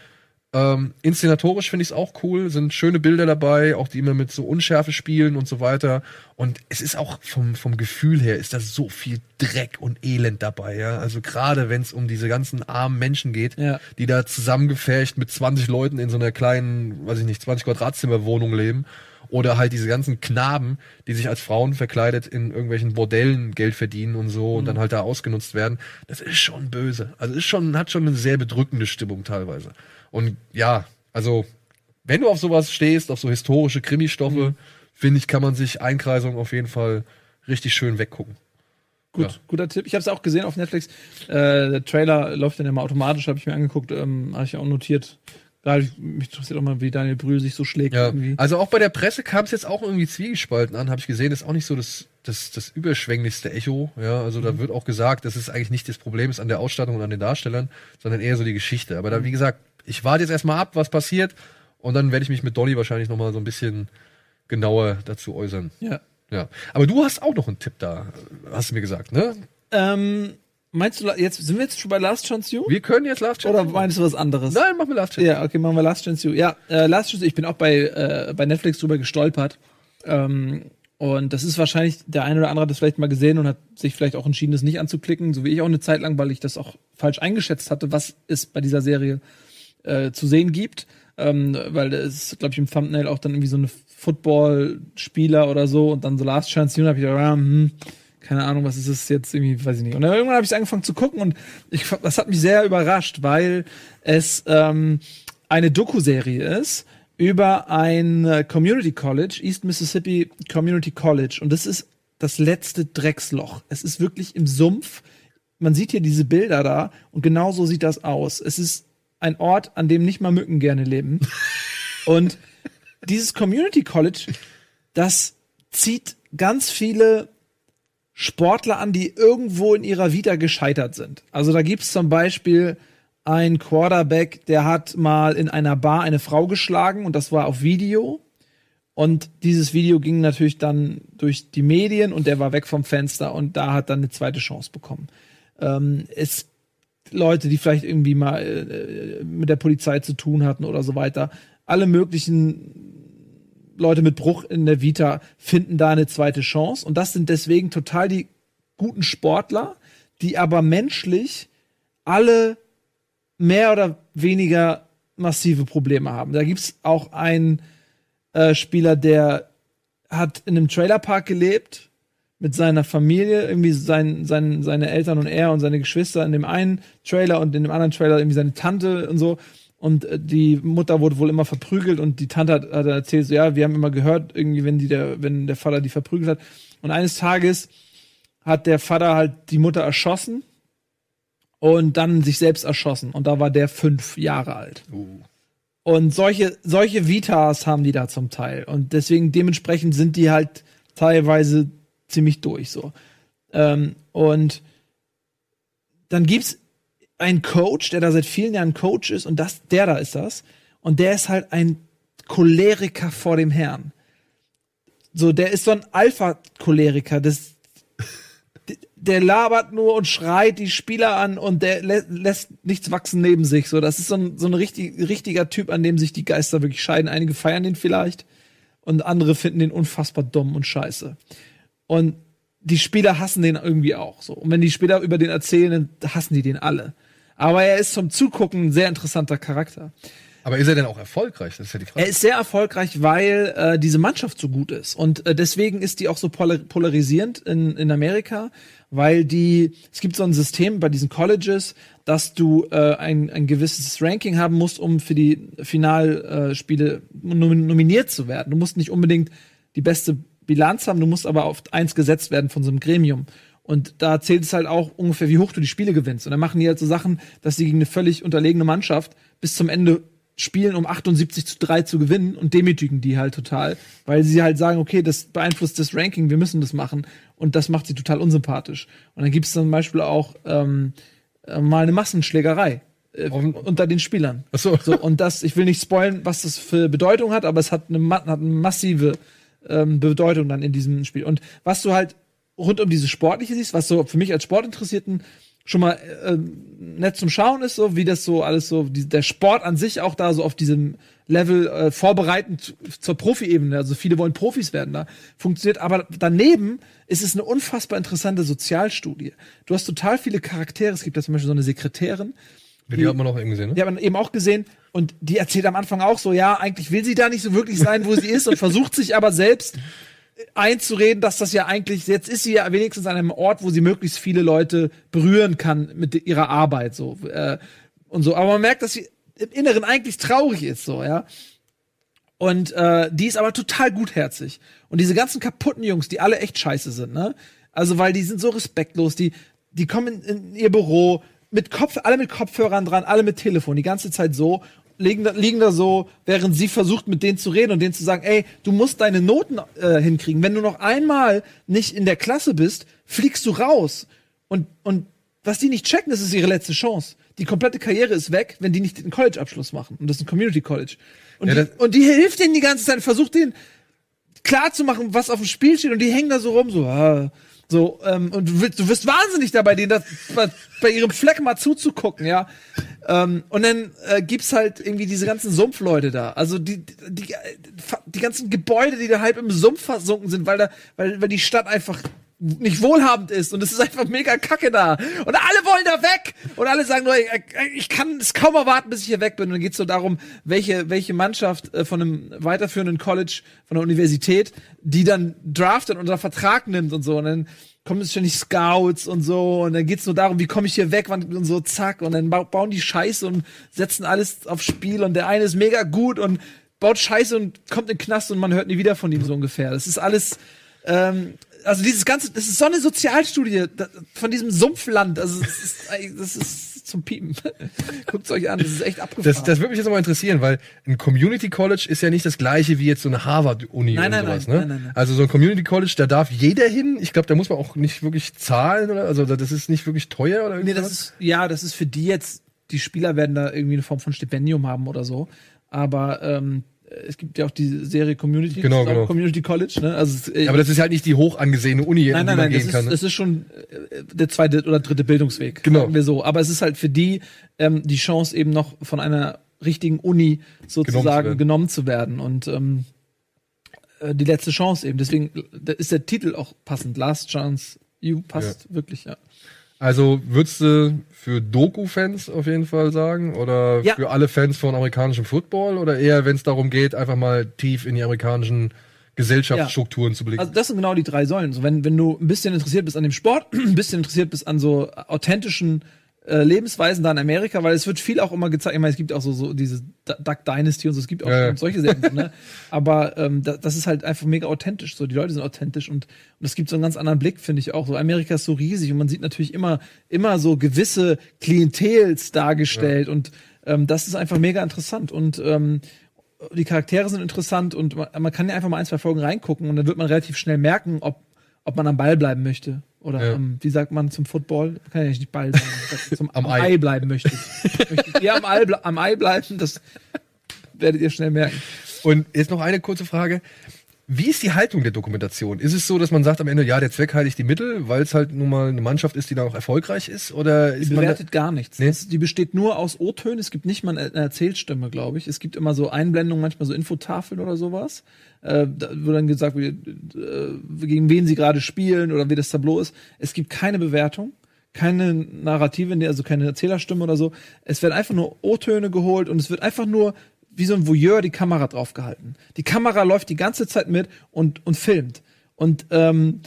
ähm, inszenatorisch finde ich es auch cool, sind schöne Bilder dabei, auch die immer mit so Unschärfe spielen und so weiter. Und es ist auch vom, vom Gefühl her, ist da so viel Dreck und Elend dabei, ja. Also gerade wenn es um diese ganzen armen Menschen geht, ja. die da zusammengefärcht mit 20 Leuten in so einer kleinen, weiß ich nicht, 20 Quadratzimmer Wohnung leben oder halt diese ganzen Knaben, die sich als Frauen verkleidet in irgendwelchen Bordellen Geld verdienen und so mhm. und dann halt da ausgenutzt werden. Das ist schon böse. Also ist schon, hat schon eine sehr bedrückende Stimmung teilweise. Und ja, also, wenn du auf sowas stehst, auf so historische Krimistoffe, mhm. finde ich, kann man sich Einkreisung auf jeden Fall richtig schön weggucken. Gut, ja. guter Tipp. Ich habe es auch gesehen auf Netflix. Äh, der Trailer läuft dann immer automatisch, habe ich mir angeguckt, ähm, habe ich auch notiert. Gerade mich interessiert auch mal, wie Daniel Brühl sich so schlägt. Ja. Irgendwie. Also auch bei der Presse kam es jetzt auch irgendwie zwiegespalten an, habe ich gesehen. Ist auch nicht so das, das, das überschwänglichste Echo. Ja, also mhm. da wird auch gesagt, das ist eigentlich nicht das Problem ist an der Ausstattung und an den Darstellern, sondern eher so die Geschichte. Aber da, wie gesagt, ich warte jetzt erstmal ab, was passiert. Und dann werde ich mich mit Dolly wahrscheinlich nochmal so ein bisschen genauer dazu äußern. Ja. Ja. Aber du hast auch noch einen Tipp da, hast du mir gesagt, ne? Ähm, Meinst du, jetzt sind wir jetzt schon bei Last Chance You? Wir können jetzt Last Chance Oder meinst du was anderes? Nein, machen wir Last Chance. Ja, okay, machen wir Last Chance You. Ja, äh, Last Chance You, ich bin auch bei, äh, bei Netflix drüber gestolpert. Ähm, und das ist wahrscheinlich, der eine oder andere hat das vielleicht mal gesehen und hat sich vielleicht auch entschieden, das nicht anzuklicken, so wie ich auch eine Zeit lang, weil ich das auch falsch eingeschätzt hatte, was es bei dieser Serie äh, zu sehen gibt. Ähm, weil es, glaube ich, im Thumbnail auch dann irgendwie so eine Football-Spieler oder so und dann so Last Chance You, und hab ich gedacht, ja, hm, keine Ahnung, was ist es jetzt irgendwie, weiß ich nicht. Und dann irgendwann habe ich angefangen zu gucken und ich, das hat mich sehr überrascht, weil es ähm, eine Doku-Serie ist über ein äh, Community College, East Mississippi Community College. Und das ist das letzte Drecksloch. Es ist wirklich im Sumpf. Man sieht hier diese Bilder da und genau so sieht das aus. Es ist ein Ort, an dem nicht mal Mücken gerne leben. und dieses Community College, das zieht ganz viele Sportler an, die irgendwo in ihrer Vita gescheitert sind. Also da gibt's zum Beispiel ein Quarterback, der hat mal in einer Bar eine Frau geschlagen und das war auf Video. Und dieses Video ging natürlich dann durch die Medien und der war weg vom Fenster und da hat dann eine zweite Chance bekommen. Ähm, es Leute, die vielleicht irgendwie mal äh, mit der Polizei zu tun hatten oder so weiter. Alle möglichen Leute mit Bruch in der Vita finden da eine zweite Chance. Und das sind deswegen total die guten Sportler, die aber menschlich alle mehr oder weniger massive Probleme haben. Da gibt's auch einen äh, Spieler, der hat in einem Trailerpark gelebt mit seiner Familie, irgendwie sein, sein, seine Eltern und er und seine Geschwister in dem einen Trailer und in dem anderen Trailer irgendwie seine Tante und so. Und äh, die Mutter wurde wohl immer verprügelt und die Tante hat, hat erzählt, so, ja, wir haben immer gehört, irgendwie, wenn die der, wenn der Vater die verprügelt hat. Und eines Tages hat der Vater halt die Mutter erschossen und dann sich selbst erschossen. Und da war der fünf Jahre alt. Uh. Und solche, solche Vitas haben die da zum Teil. Und deswegen dementsprechend sind die halt teilweise ziemlich durch so. Ähm, und dann gibt's einen Coach, der da seit vielen Jahren Coach ist, und das, der da ist das. Und der ist halt ein Choleriker vor dem Herrn. So, der ist so ein Alpha-Choleriker. Das, der labert nur und schreit die Spieler an und der lä lässt nichts wachsen neben sich. So, das ist so ein, so ein richtig, richtiger Typ, an dem sich die Geister wirklich scheiden. Einige feiern den vielleicht und andere finden den unfassbar dumm und scheiße. Und die Spieler hassen den irgendwie auch so. Und wenn die Spieler über den erzählen, dann hassen die den alle. Aber er ist zum Zugucken ein sehr interessanter Charakter. Aber ist er denn auch erfolgreich? Das ist ja die Frage. Er ist sehr erfolgreich, weil äh, diese Mannschaft so gut ist. Und äh, deswegen ist die auch so polar polarisierend in, in Amerika, weil die, es gibt so ein System bei diesen Colleges, dass du äh, ein, ein gewisses Ranking haben musst, um für die Finalspiele nom nominiert zu werden. Du musst nicht unbedingt die beste Bilanz haben, du musst aber auf eins gesetzt werden von so einem Gremium. Und da zählt es halt auch ungefähr, wie hoch du die Spiele gewinnst. Und dann machen die halt so Sachen, dass sie gegen eine völlig unterlegene Mannschaft bis zum Ende spielen, um 78 zu 3 zu gewinnen und demütigen die halt total, weil sie halt sagen, okay, das beeinflusst das Ranking, wir müssen das machen und das macht sie total unsympathisch. Und dann gibt es zum Beispiel auch ähm, äh, mal eine Massenschlägerei äh, unter den Spielern. Ach so. so. Und das, ich will nicht spoilen, was das für Bedeutung hat, aber es hat eine, hat eine massive ähm, Bedeutung dann in diesem Spiel. Und was du halt rund um diese Sportliche siehst, was so für mich als Sportinteressierten schon mal äh, nett zum Schauen ist, so wie das so alles so, die, der Sport an sich auch da so auf diesem Level äh, vorbereitend zur Profi-Ebene, also viele wollen Profis werden da, funktioniert, aber daneben ist es eine unfassbar interessante Sozialstudie. Du hast total viele Charaktere, es gibt da zum Beispiel so eine Sekretärin. Die, die hat man auch eben gesehen, ne? Die hat man eben auch gesehen und die erzählt am Anfang auch so, ja, eigentlich will sie da nicht so wirklich sein, wo sie ist und versucht sich aber selbst einzureden, dass das ja eigentlich, jetzt ist sie ja wenigstens an einem Ort, wo sie möglichst viele Leute berühren kann mit ihrer Arbeit, so, äh, und so. Aber man merkt, dass sie im Inneren eigentlich traurig ist, so, ja. Und äh, die ist aber total gutherzig. Und diese ganzen kaputten Jungs, die alle echt scheiße sind, ne? Also, weil die sind so respektlos, die, die kommen in, in ihr Büro mit Kopf, alle mit Kopfhörern dran, alle mit Telefon, die ganze Zeit so liegen da, liegen da so, während sie versucht, mit denen zu reden und denen zu sagen, ey, du musst deine Noten äh, hinkriegen. Wenn du noch einmal nicht in der Klasse bist, fliegst du raus. Und, und was die nicht checken, das ist ihre letzte Chance. Die komplette Karriere ist weg, wenn die nicht den College-Abschluss machen. Und das ist ein Community College. Und, Ja, die, und die hilft denen die ganze Zeit, versucht denen klar zu machen, was auf dem Spiel steht. Und die hängen da so rum, so, ah, so, ähm, und du wirst, du wirst wahnsinnig dabei, denen das bei, ihrem Fleck mal zuzugucken, ja. Ähm, und dann äh, gibt's halt irgendwie diese ganzen Sumpfleute da. Also die, die, die ganzen Gebäude, die da halb im Sumpf versunken sind, weil da, weil, weil die Stadt einfach nicht wohlhabend ist und es ist einfach mega kacke da. Und alle wollen da weg. Und alle sagen nur ich, kann es kaum erwarten bis ich hier weg bin. Und dann geht's so darum welche welche Mannschaft äh, von einem weiterführenden College von der Universität die dann draftet und unter Vertrag nimmt und so. Und dann kommen es ständig Scouts und so. Und dann geht's nur darum wie komme ich hier weg? Und so zack. Und dann bauen die Scheiße und setzen alles aufs Spiel. Und der eine ist mega gut und baut Scheiße und kommt in den Knast und man hört nie wieder von ihm so ungefähr. Das ist alles ähm, also dieses ganze, das ist so eine Sozialstudie von diesem Sumpfland. Also das ist, das ist zum Piepen. [LAUGHS] Guckt's euch an, das ist echt abgefahren. Das, das würde mich jetzt mal interessieren, weil ein Community College ist ja nicht das gleiche wie jetzt so eine Harvard-Uni Nein, oder sowas. nein, ne? nein, nein, nein. Also so ein Community College, da darf jeder hin. Ich glaube, da muss man auch nicht wirklich zahlen oder also das ist nicht wirklich teuer oder nee, irgendwas. das ist, ja, das ist für die jetzt, die Spieler werden da irgendwie eine Form von Stipendium haben oder so. Aber ähm, es gibt ja auch die Serie Community, Genau, ist genau. Community College, ne? Also es, äh, aber das ist halt nicht die hoch angesehene Uni, Nein, in die nein, man nein, gehen das ist, kann. Ne? das ist schon äh, der zweite oder dritte Bildungsweg. Genau. Sagen wir so. Aber es ist halt für die ähm, die Chance eben noch von einer richtigen Uni sozusagen werden. genommen zu werden. Und ähm, äh, die letzte Chance eben. Deswegen ist der Titel auch passend. Last Chance You passt wirklich, ja. Also würdest du für Doku-Fans auf jeden Fall sagen? Oder Ja. für alle Fans von amerikanischem Football? Oder eher, wenn es darum geht, einfach mal tief in die amerikanischen Gesellschaftsstrukturen zu blicken? Also das sind genau die drei Säulen. So, wenn, wenn du ein bisschen interessiert bist an dem Sport, [CLEARS THROAT] ein bisschen interessiert bist an so authentischen äh, Lebensweisen da in Amerika, weil es wird viel auch immer gezeigt. Ich meine, es gibt auch so, so diese Duck Dynasty und so, es gibt auch Ja, ja. solche Serien, ne? [LAUGHS] Aber ähm, da, das ist halt einfach mega authentisch. So, die Leute sind authentisch und, und es gibt so einen ganz anderen Blick, finde ich auch. So, Amerika ist so riesig und man sieht natürlich immer, immer so gewisse Klientels dargestellt und ähm, das ist einfach mega interessant. Und ähm, die Charaktere sind interessant und man, man kann ja einfach mal ein, zwei Folgen reingucken und dann wird man relativ schnell merken, ob, ob man am Ball bleiben möchte. Oder Ja. ähm, wie sagt man zum Football? Kann ja nicht Ball sagen. Zum, Am am, Ei. Ei. bleiben möchte. Möchtet ihr am Ei, am Ei bleiben? Das werdet ihr schnell merken. Und jetzt noch eine kurze Frage. Wie ist die Haltung der Dokumentation? Ist es so, dass man sagt am Ende, ja, der Zweck heiligt die Mittel, weil es halt nun mal eine Mannschaft ist, die dann auch erfolgreich ist? Oder Die ist man da, bewertet gar nichts. Nee. Das, die besteht nur aus O-Tönen. Es gibt nicht mal eine Erzählstimme, glaube ich. Es gibt immer so Einblendungen, manchmal so Infotafeln oder sowas, äh, da, wo dann gesagt wird, äh, gegen wen sie gerade spielen oder wie das Tableau ist. Es gibt keine Bewertung, keine Narrative, in der- also keine Erzählerstimme oder so. Es werden einfach nur O-Töne geholt und es wird einfach nur wie so ein Voyeur die Kamera draufgehalten. Die Kamera läuft die ganze Zeit mit und, und filmt. Und ähm,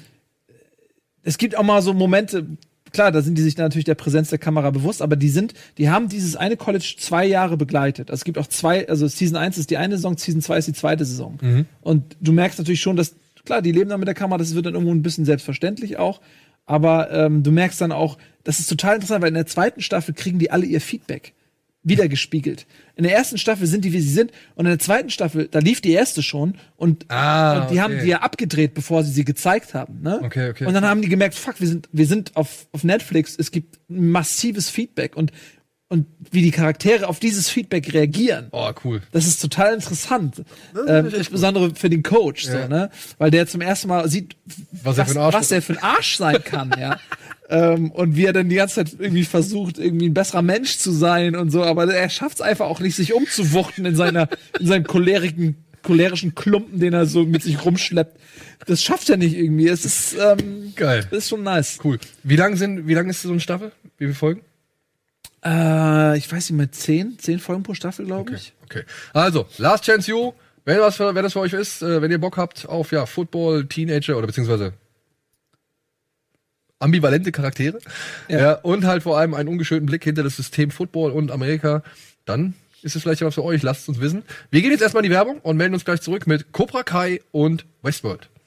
es gibt auch mal so Momente, klar, da sind die sich dann natürlich der Präsenz der Kamera bewusst, aber die sind, die haben dieses eine College zwei Jahre begleitet. Also es gibt auch zwei, also Season 1 ist die eine Saison, Season 2 ist die zweite Saison. Und du merkst natürlich schon, dass, klar, die leben dann mit der Kamera, das wird dann irgendwo ein bisschen selbstverständlich auch. Aber ähm, du merkst dann auch, das ist total interessant, weil in der zweiten Staffel kriegen die alle ihr Feedback wiedergespiegelt. In der ersten Staffel sind die, wie sie sind, und in der zweiten Staffel, da lief die erste schon und, Ah, und die haben okay. die ja abgedreht, bevor sie sie gezeigt haben. Ne? Okay, okay. Und dann haben die gemerkt, fuck, wir sind, wir sind auf, auf Netflix, es gibt massives Feedback und, und wie die Charaktere auf dieses Feedback reagieren. Oh, cool. Das ist total interessant. Ähm, insbesondere für den Coach, Ja. so, ne? Weil der zum ersten Mal sieht, Was er für ein Arsch was er für ein Arsch sein kann, ja. [LAUGHS] ähm, und wie er dann die ganze Zeit irgendwie versucht, irgendwie ein besserer Mensch zu sein und so, aber er schafft es einfach auch nicht, sich umzuwuchten in seiner, in seinem cholerigen, cholerischen Klumpen, den er so mit sich rumschleppt. Das schafft er nicht irgendwie. Es ist, ähm, Geil. das ist schon nice. Cool. Wie lang sind, wie lang ist so eine Staffel? Wie viele Folgen? Äh, ich weiß nicht mehr, zehn, zehn Folgen pro Staffel, glaube ich. Okay. Also, Last Chance You. Wenn, was für, wenn das für euch ist, äh, wenn ihr Bock habt auf ja, Football, Teenager oder beziehungsweise ambivalente Charaktere ja. Ja. und halt vor allem einen ungeschönten Blick hinter das System Football und Amerika, dann ist es vielleicht was für euch. Lasst es uns wissen. Wir gehen jetzt erstmal in die Werbung und melden uns gleich zurück mit Cobra Kai und Westworld. [LAUGHS]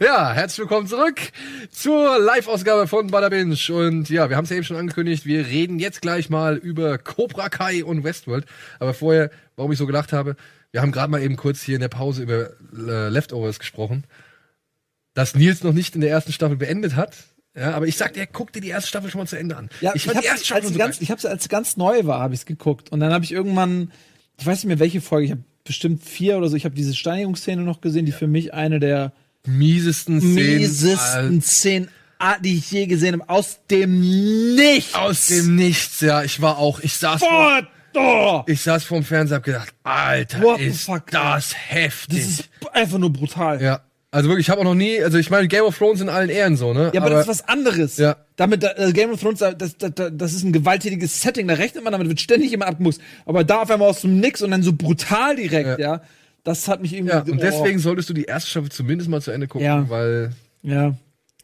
Ja, herzlich willkommen zurück zur Live-Ausgabe von Bada Binge. Und ja, wir haben es ja eben schon angekündigt, wir reden jetzt gleich mal über Cobra Kai und Westworld. Aber vorher, warum ich so gedacht habe, wir haben gerade mal eben kurz hier in der Pause über äh, Leftovers gesprochen, dass Nils noch nicht in der ersten Staffel beendet hat. Ja, aber ich sag dir, guck dir die erste Staffel schon mal zu Ende an. Ja, ich ich, erste Staffel als, so sie ganz, geil. ich hab's, als sie ganz neu war, habe ich es geguckt. Und dann habe ich irgendwann, ich weiß nicht mehr welche Folge, ich habe bestimmt vier oder so, ich habe diese Steinigungsszene noch gesehen, die für mich eine der miesesten Szenen miesesten Szenen, ah, die ich je gesehen habe, aus dem Nichts. aus dem Nichts. Ja, ich war auch, ich saß vor, Boah, oh, ich saß vorm Fernseher hab gedacht, Alter, What ist fuck, das heftig. das ist einfach nur brutal. Ja, also wirklich, ich habe auch noch nie, also ich meine, Game of Thrones in allen Ehren so, ne? Ja, aber, das ist was anderes. Ja. Damit, da- äh, Game of Thrones, da- das, das, das ist ein gewalttätiges Setting, da rechnet man damit, wird ständig jemand abgemusst. Aber da auf einmal aus dem Nix und dann so brutal direkt, ja. Das hat mich irgendwie. ja, und oh. deswegen solltest du die erste Staffel zumindest mal zu Ende gucken, Ja. weil Ja.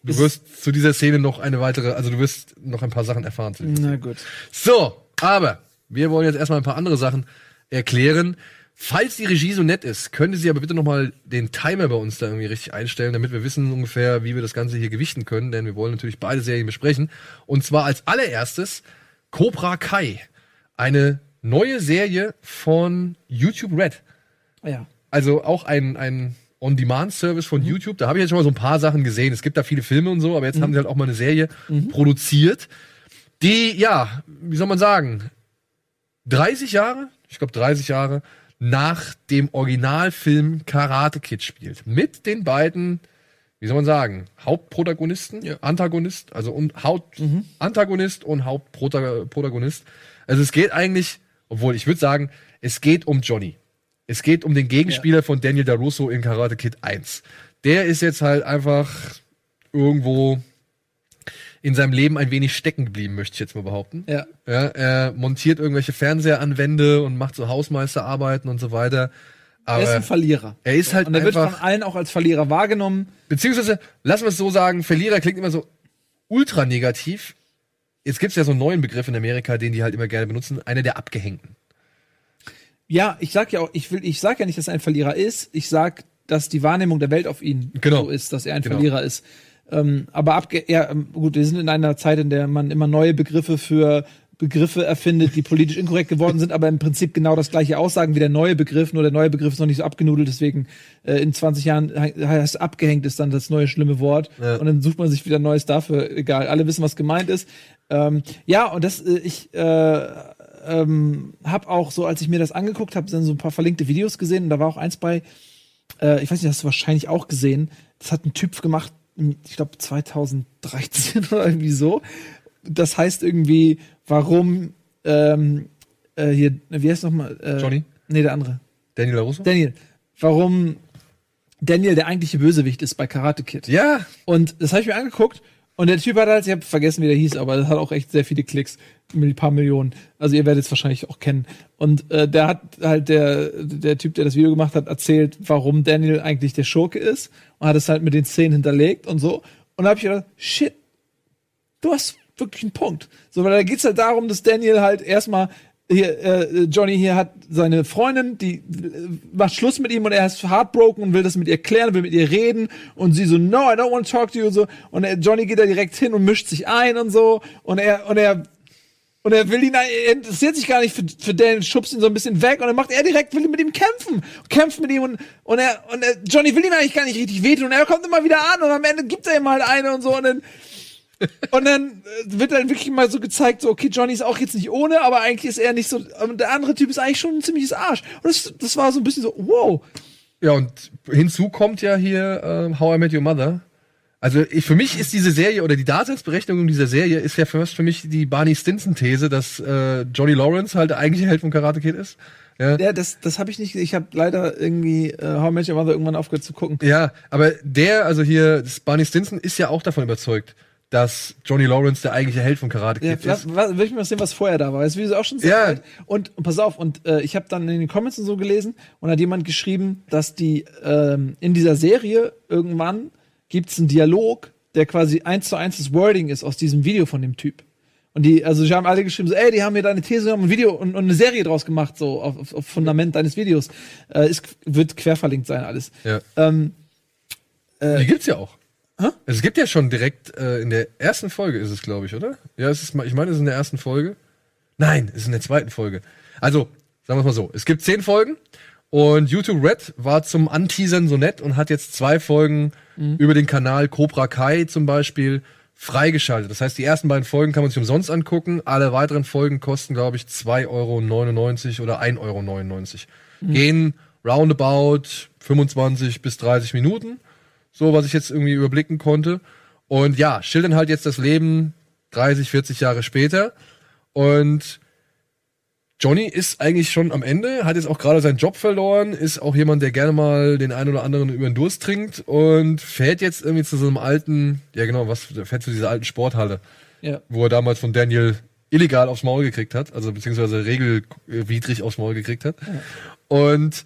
du wirst zu dieser Szene noch eine weitere, also du wirst noch ein paar Sachen erfahren. Na gut. So, aber wir wollen jetzt erstmal ein paar andere Sachen erklären. Falls die Regie so nett ist, könnte sie aber bitte nochmal den Timer bei uns da irgendwie richtig einstellen, damit wir wissen ungefähr, wie wir das Ganze hier gewichten können, denn wir wollen natürlich beide Serien besprechen. Und zwar als allererstes Cobra Kai. Eine neue Serie von YouTube Red. Ja. Also auch ein, ein On-Demand-Service von YouTube. Da habe ich jetzt schon mal so ein paar Sachen gesehen. Es gibt da viele Filme und so, aber jetzt haben sie halt auch mal eine Serie produziert, die, ja, wie soll man sagen, 30 Jahre, ich glaube 30 Jahre nach dem Originalfilm Karate Kid spielt. Mit den beiden, wie soll man sagen, Hauptprotagonisten, Antagonist, also und Haupt Antagonist und Hauptprotagonist. Also es geht eigentlich, obwohl ich würde sagen, es geht um Johnny. Es geht um den Gegenspieler von Daniel DaRusso in Karate Kid 1. der ist jetzt halt einfach irgendwo in seinem Leben ein wenig stecken geblieben, möchte ich jetzt mal behaupten. Ja. Ja, er montiert irgendwelche Fernseheranwände und macht so Hausmeisterarbeiten und so weiter. Aber Er ist ein Verlierer. er ist halt Und er wird von allen auch als Verlierer wahrgenommen. beziehungsweise, lassen wir es so sagen, Verlierer klingt immer so ultra negativ. Jetzt gibt's ja so einen neuen Begriff in Amerika, den die halt immer gerne benutzen, einer der Abgehängten. Ja, ich sag ja auch, ich will, ich sag ja nicht, dass er ein Verlierer ist. Ich sag, dass die Wahrnehmung der Welt auf ihn Genau. so ist, dass er ein Genau. Verlierer ist. Ähm, aber abge ja, ähm, gut, wir sind in einer Zeit, in der man immer neue Begriffe für Begriffe erfindet, die politisch inkorrekt geworden sind, aber im Prinzip genau das gleiche aussagen wie der neue Begriff, nur der neue Begriff ist noch nicht so abgenudelt, deswegen äh, in 20 Jahren he- heißt abgehängt ist dann das neue schlimme Wort Ja. und dann sucht man sich wieder Neues dafür, egal, alle wissen, was gemeint ist. Ähm, ja, und das, äh, ich äh, ähm, habe auch so, als ich mir das angeguckt habe, dann so ein paar verlinkte Videos gesehen und da war auch eins bei, äh, ich weiß nicht, hast du wahrscheinlich auch gesehen, das hat ein Typ gemacht, ich glaube 2013 [LAUGHS] oder irgendwie so. Das heißt irgendwie, warum ähm, äh, hier, wie heißt nochmal? Äh, Johnny? Nee, der andere. Daniel LaRusso? Daniel. Warum Daniel der eigentliche Bösewicht ist bei Karate Kid. ja, Und das habe ich mir angeguckt und der Typ hat halt, ich habe vergessen, wie der hieß, aber das hat auch echt sehr viele Klicks, ein paar Millionen. Also ihr werdet es wahrscheinlich auch kennen. Und äh, der hat halt der der Typ, der das Video gemacht hat, erzählt, warum Daniel eigentlich der Schurke ist und hat es halt mit den Szenen hinterlegt und so. Und da habe ich gedacht, shit, du hast wirklich einen Punkt. So, weil da geht's halt darum, dass Daniel halt erstmal hier, äh, Johnny hier hat seine Freundin, die äh, macht Schluss mit ihm und er ist heartbroken und will das mit ihr klären, will mit ihr reden und sie so, no, I don't want to talk to you. Und so und er, Johnny geht da direkt hin und mischt sich ein und so und er, und er, und er will ihn, er interessiert sich gar nicht für, für Daniel, schubst ihn so ein bisschen weg und dann macht er direkt, will mit ihm kämpfen, kämpft mit ihm und, und er, und er, Johnny will ihm eigentlich gar nicht richtig wehtun und er kommt immer wieder an und am Ende gibt er ihm halt eine und so und dann, und dann äh, wird dann wirklich mal so gezeigt, so, okay, Johnny ist auch jetzt nicht ohne, aber eigentlich ist er nicht so, der andere Typ ist eigentlich schon ein ziemliches Arsch. Und das, das war so ein bisschen so, wow. Ja, und hinzu kommt ja hier ähm, How I Met Your Mother. Also ich, für mich ist diese Serie oder die Daseinsberechtigung dieser Serie ist ja first für mich die Barney Stinson-These, dass äh, Johnny Lawrence halt der eigentliche Held von Karate Kid ist. Ja, Ja, das, das habe ich nicht, ich habe leider irgendwie äh, How I Met Your Mother irgendwann aufgehört zu gucken. ja aber der, also hier, das Barney Stinson ist ja auch davon überzeugt, dass Johnny Lawrence der eigentliche Held von Karate Ja, Kid was, ist. was, will ich mal sehen, was vorher da war. Das Video ist auch schon Ja. alt. Und, und pass auf, und äh, ich habe dann in den Comments und so gelesen und hat jemand geschrieben, dass die ähm, in dieser Serie irgendwann gibt's einen Dialog, der quasi eins zu eins das Wording ist aus diesem Video von dem Typ. Und die, also sie haben alle geschrieben, so, ey, die haben mir deine These haben ein Video und, und eine Serie draus gemacht, so auf, auf, auf Fundament deines Videos. Äh, ist, wird querverlinkt sein, alles. Ja. Ähm, Die gibt's ja auch. Hä? Es gibt ja schon direkt äh, in der ersten Folge ist es, glaube ich, oder? Ja, es ist, ich meine, es ist in der ersten Folge. Nein, es ist in der zweiten Folge. Also, sagen wir mal so, es gibt zehn Folgen und YouTube Red war zum Anteasern so nett und hat jetzt zwei Folgen über den Kanal Cobra Kai zum Beispiel freigeschaltet. Das heißt, die ersten beiden Folgen kann man sich umsonst angucken. Alle weiteren Folgen kosten, glaube ich, 2,99 Euro oder 1,99 Euro. Gehen roundabout 25 bis 30 Minuten so was ich jetzt irgendwie überblicken konnte. Und ja, schildern halt jetzt das Leben 30, 40 Jahre später. Und Johnny ist eigentlich schon am Ende, hat jetzt auch gerade seinen Job verloren, ist auch jemand, der gerne mal den einen oder anderen über den Durst trinkt und fährt jetzt irgendwie zu so einem alten, ja genau, was, fährt zu dieser alten Sporthalle, ja. wo er damals von Daniel illegal aufs Maul gekriegt hat, also beziehungsweise regelwidrig aufs Maul gekriegt hat. Und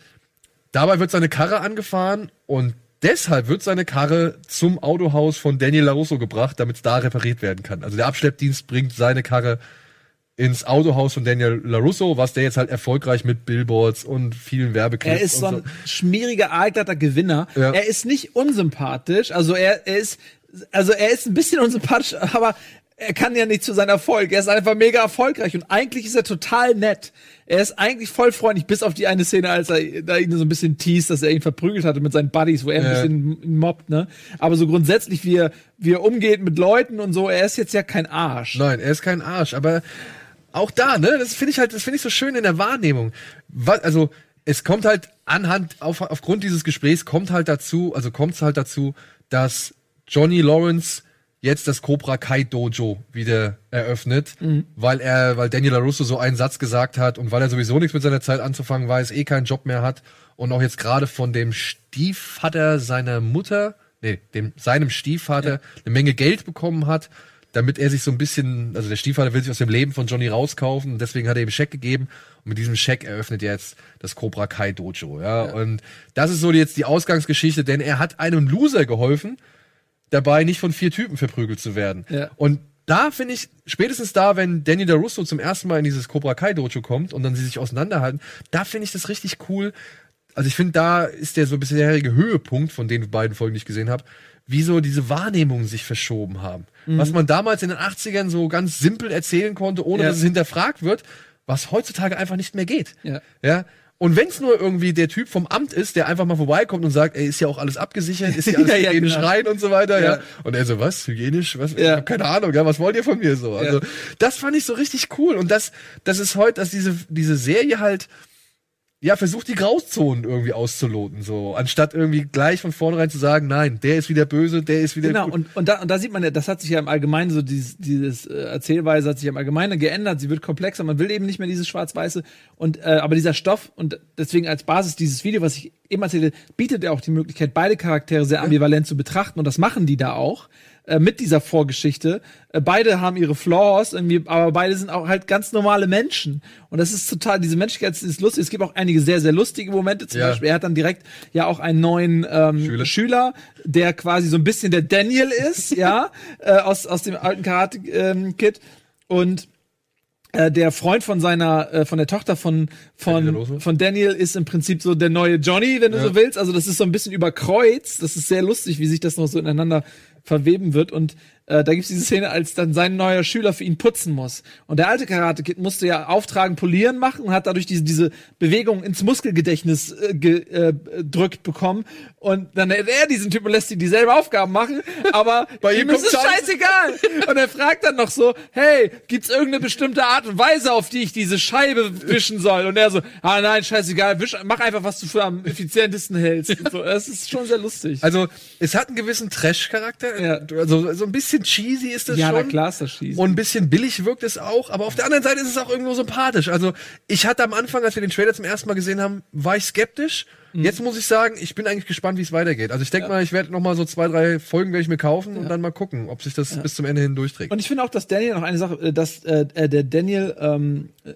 dabei wird seine Karre angefahren und deshalb wird seine Karre zum Autohaus von Daniel LaRusso gebracht, damit es da repariert werden kann. Also der Abschleppdienst bringt seine Karre ins Autohaus von Daniel LaRusso, was der jetzt halt erfolgreich mit Billboards und vielen Werbeclips Er ist so ein schmieriger, aalglatter Gewinner. Ja. Er ist nicht unsympathisch. Also er, er ist, also er ist ein bisschen unsympathisch, aber er kann ja nicht zu seinem Erfolg. Er ist einfach mega erfolgreich und eigentlich ist er total nett. Er ist eigentlich voll freundlich, bis auf die eine Szene, als er da ihn so ein bisschen teast, dass er ihn verprügelt hatte mit seinen Buddies, wo er ein Ja. bisschen mobbt, ne? Aber so grundsätzlich, wie er, wie er umgeht mit Leuten und so, er ist jetzt ja kein Arsch. Nein, er ist kein Arsch, aber auch da, ne, das finde ich halt, das finde ich so schön in der Wahrnehmung. Wa- Also, es kommt halt anhand, auf, aufgrund dieses Gesprächs kommt halt dazu, also kommt es halt dazu, dass Johnny Lawrence jetzt das Cobra Kai Dojo wieder eröffnet, weil er, weil Daniel LaRusso so einen Satz gesagt hat und weil er sowieso nichts mit seiner Zeit anzufangen weiß, eh keinen Job mehr hat und auch jetzt gerade von dem Stiefvater seiner Mutter, nee, dem, seinem Stiefvater eine Menge Geld bekommen hat, damit er sich so ein bisschen, also der Stiefvater will sich aus dem Leben von Johnny rauskaufen und deswegen hat er ihm Scheck gegeben und mit diesem Scheck eröffnet er jetzt das Cobra Kai Dojo, ja, und das ist so jetzt die Ausgangsgeschichte, denn er hat einem Loser geholfen, dabei nicht von vier Typen verprügelt zu werden. Ja. Und da finde ich, spätestens da, wenn Danny DaRusso zum ersten Mal in dieses Cobra Kai Dojo kommt und dann sie sich auseinanderhalten, da finde ich das richtig cool. Also ich finde, da ist der so bisherige Höhepunkt von den beiden Folgen, die ich gesehen habe, wie so diese Wahrnehmungen sich verschoben haben. Mhm. Was man damals in den 80ern so ganz simpel erzählen konnte, ohne Ja. dass es hinterfragt wird, was heutzutage einfach nicht mehr geht. Ja. Ja. Und wenn es nur irgendwie der Typ vom Amt ist, der einfach mal vorbeikommt und sagt, ey, ist ja auch alles abgesichert, ist ja alles [LAUGHS] Ja, ja, hygienisch genau. rein und so weiter, ja. Ja. Und er so, was, hygienisch, was, ich Ja. hab keine Ahnung, ja, was wollt ihr von mir so? Also, das fand ich so richtig cool und das, das ist heute, dass diese, diese Serie halt, ja, versucht die Grauzonen irgendwie auszuloten, so, anstatt irgendwie gleich von vornherein zu sagen, nein, der ist wieder böse, der ist wieder Genau, gut. und, und, da, und da sieht man ja, das hat sich ja im Allgemeinen, so dieses, dieses äh, Erzählweise hat sich ja im Allgemeinen geändert, sie wird komplexer, man will eben nicht mehr dieses Schwarz-Weiße. Und äh, aber dieser Stoff, und deswegen als Basis dieses Video, was ich eben erzählte, bietet ja auch die Möglichkeit, beide Charaktere sehr ambivalent zu betrachten, und das machen die da auch. Äh, mit dieser Vorgeschichte. Äh, beide haben ihre Flaws, irgendwie, aber beide sind auch halt ganz normale Menschen. Und das ist total, diese Menschlichkeit ist lustig. Es gibt auch einige sehr, sehr lustige Momente. Zum Ja. Beispiel, er hat dann direkt ja auch einen neuen ähm, Schüler. Schüler. der quasi so ein bisschen der Daniel ist, [LAUGHS] ja, äh, aus, aus dem alten Karate-Kid. Und äh, der Freund von seiner, äh, von der Tochter von, Daniel von, von Daniel ist im Prinzip so der neue Johnny, wenn du Ja. so willst. Also das ist so ein bisschen überkreuzt. Das ist sehr lustig, wie sich das noch so ineinander verweben wird. Und äh, da gibt's diese Szene, als dann sein neuer Schüler für ihn putzen muss. Und der alte Karate-Kid musste ja auftragen, polieren machen und hat dadurch diese, diese Bewegung ins Muskelgedächtnis äh, gedrückt bekommen. Und dann hat er diesen Typ und lässt ihn dieselbe Aufgaben machen, aber [LAUGHS] Bei ihm ist es Scheiße. scheißegal. Und er fragt dann noch so, hey, gibt's irgendeine bestimmte Art und Weise, auf die ich diese Scheibe wischen soll? Und er so, ah nein, scheißegal, wisch, mach einfach, was du für am effizientesten hältst. Und so, das ist schon sehr lustig. Also, es hat einen gewissen Trash-Charakter. Ja. Also, so ein bisschen cheesy ist es ja, schon. na klar ist das schießen. Und ein bisschen billig wirkt es auch, aber auf der anderen Seite ist es auch irgendwo sympathisch. Also, ich hatte am Anfang, als wir den Trailer zum ersten Mal gesehen haben, war ich skeptisch. Mhm. Jetzt muss ich sagen, ich bin eigentlich gespannt, wie es weitergeht. Also ich denke mal, ich werde noch mal so zwei, drei Folgen werde ich mir kaufen und dann mal gucken, ob sich das bis zum Ende hin durchträgt. Und ich finde auch, dass Daniel noch eine Sache, äh, dass äh, äh, der Daniel ähm, äh,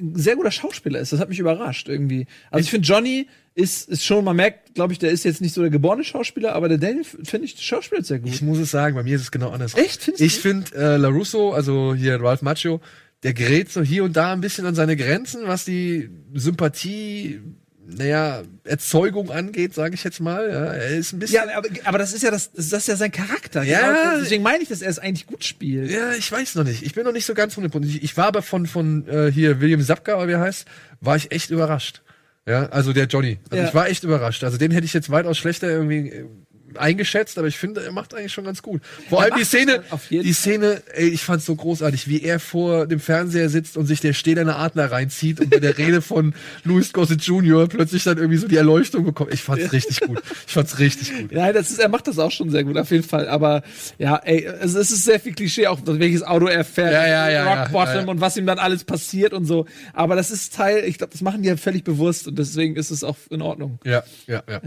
ein sehr guter Schauspieler ist. Das hat mich überrascht irgendwie. Also ich finde Johnny ist ist schon, man merkt, glaube ich, der ist jetzt nicht so der geborene Schauspieler, aber der Daniel finde ich schauspielt sehr gut. Ich muss es sagen, bei mir ist es genau anders. Echt? Findest Ich finde äh, LaRusso, also hier Ralph Macchio, der gerät so hier und da ein bisschen an seine Grenzen, was die Sympathie, naja, Erzeugung angeht, sage ich jetzt mal. Ja, er ist ein bisschen. ja, aber, aber das ist ja das, das ist ja sein Charakter. Ja. Genau, deswegen meine ich, dass er es eigentlich gut spielt. Ja, ich weiß noch nicht. Ich bin noch nicht so ganz hundertprozentig. Ich war aber von, von äh, hier William Sapka, oder wie er heißt, war ich echt überrascht. Ja, also der Johnny. Also Ja. ich war echt überrascht. Also den hätte ich jetzt weitaus schlechter irgendwie äh, eingeschätzt, aber ich finde, er macht eigentlich schon ganz gut. Vor allem die Szene, die Szene, ey, ich fand's so großartig, wie er vor dem Fernseher sitzt und sich der stählerne Adler reinzieht und bei der Rede von [LAUGHS] Louis Gossett Jr. plötzlich dann irgendwie so die Erleuchtung bekommt. Ich fand's richtig gut. Ich fand's richtig gut. Ja, das ist, er macht das auch schon sehr gut, auf jeden Fall. Aber ja, ey, also es ist sehr viel Klischee, auch welches Auto er fährt, Ja, ja, ja, Rock Bottom und was ihm dann alles passiert und so. Aber das ist Teil, ich glaube, das machen die ja völlig bewusst und deswegen ist es auch in Ordnung. Ja, ja, ja.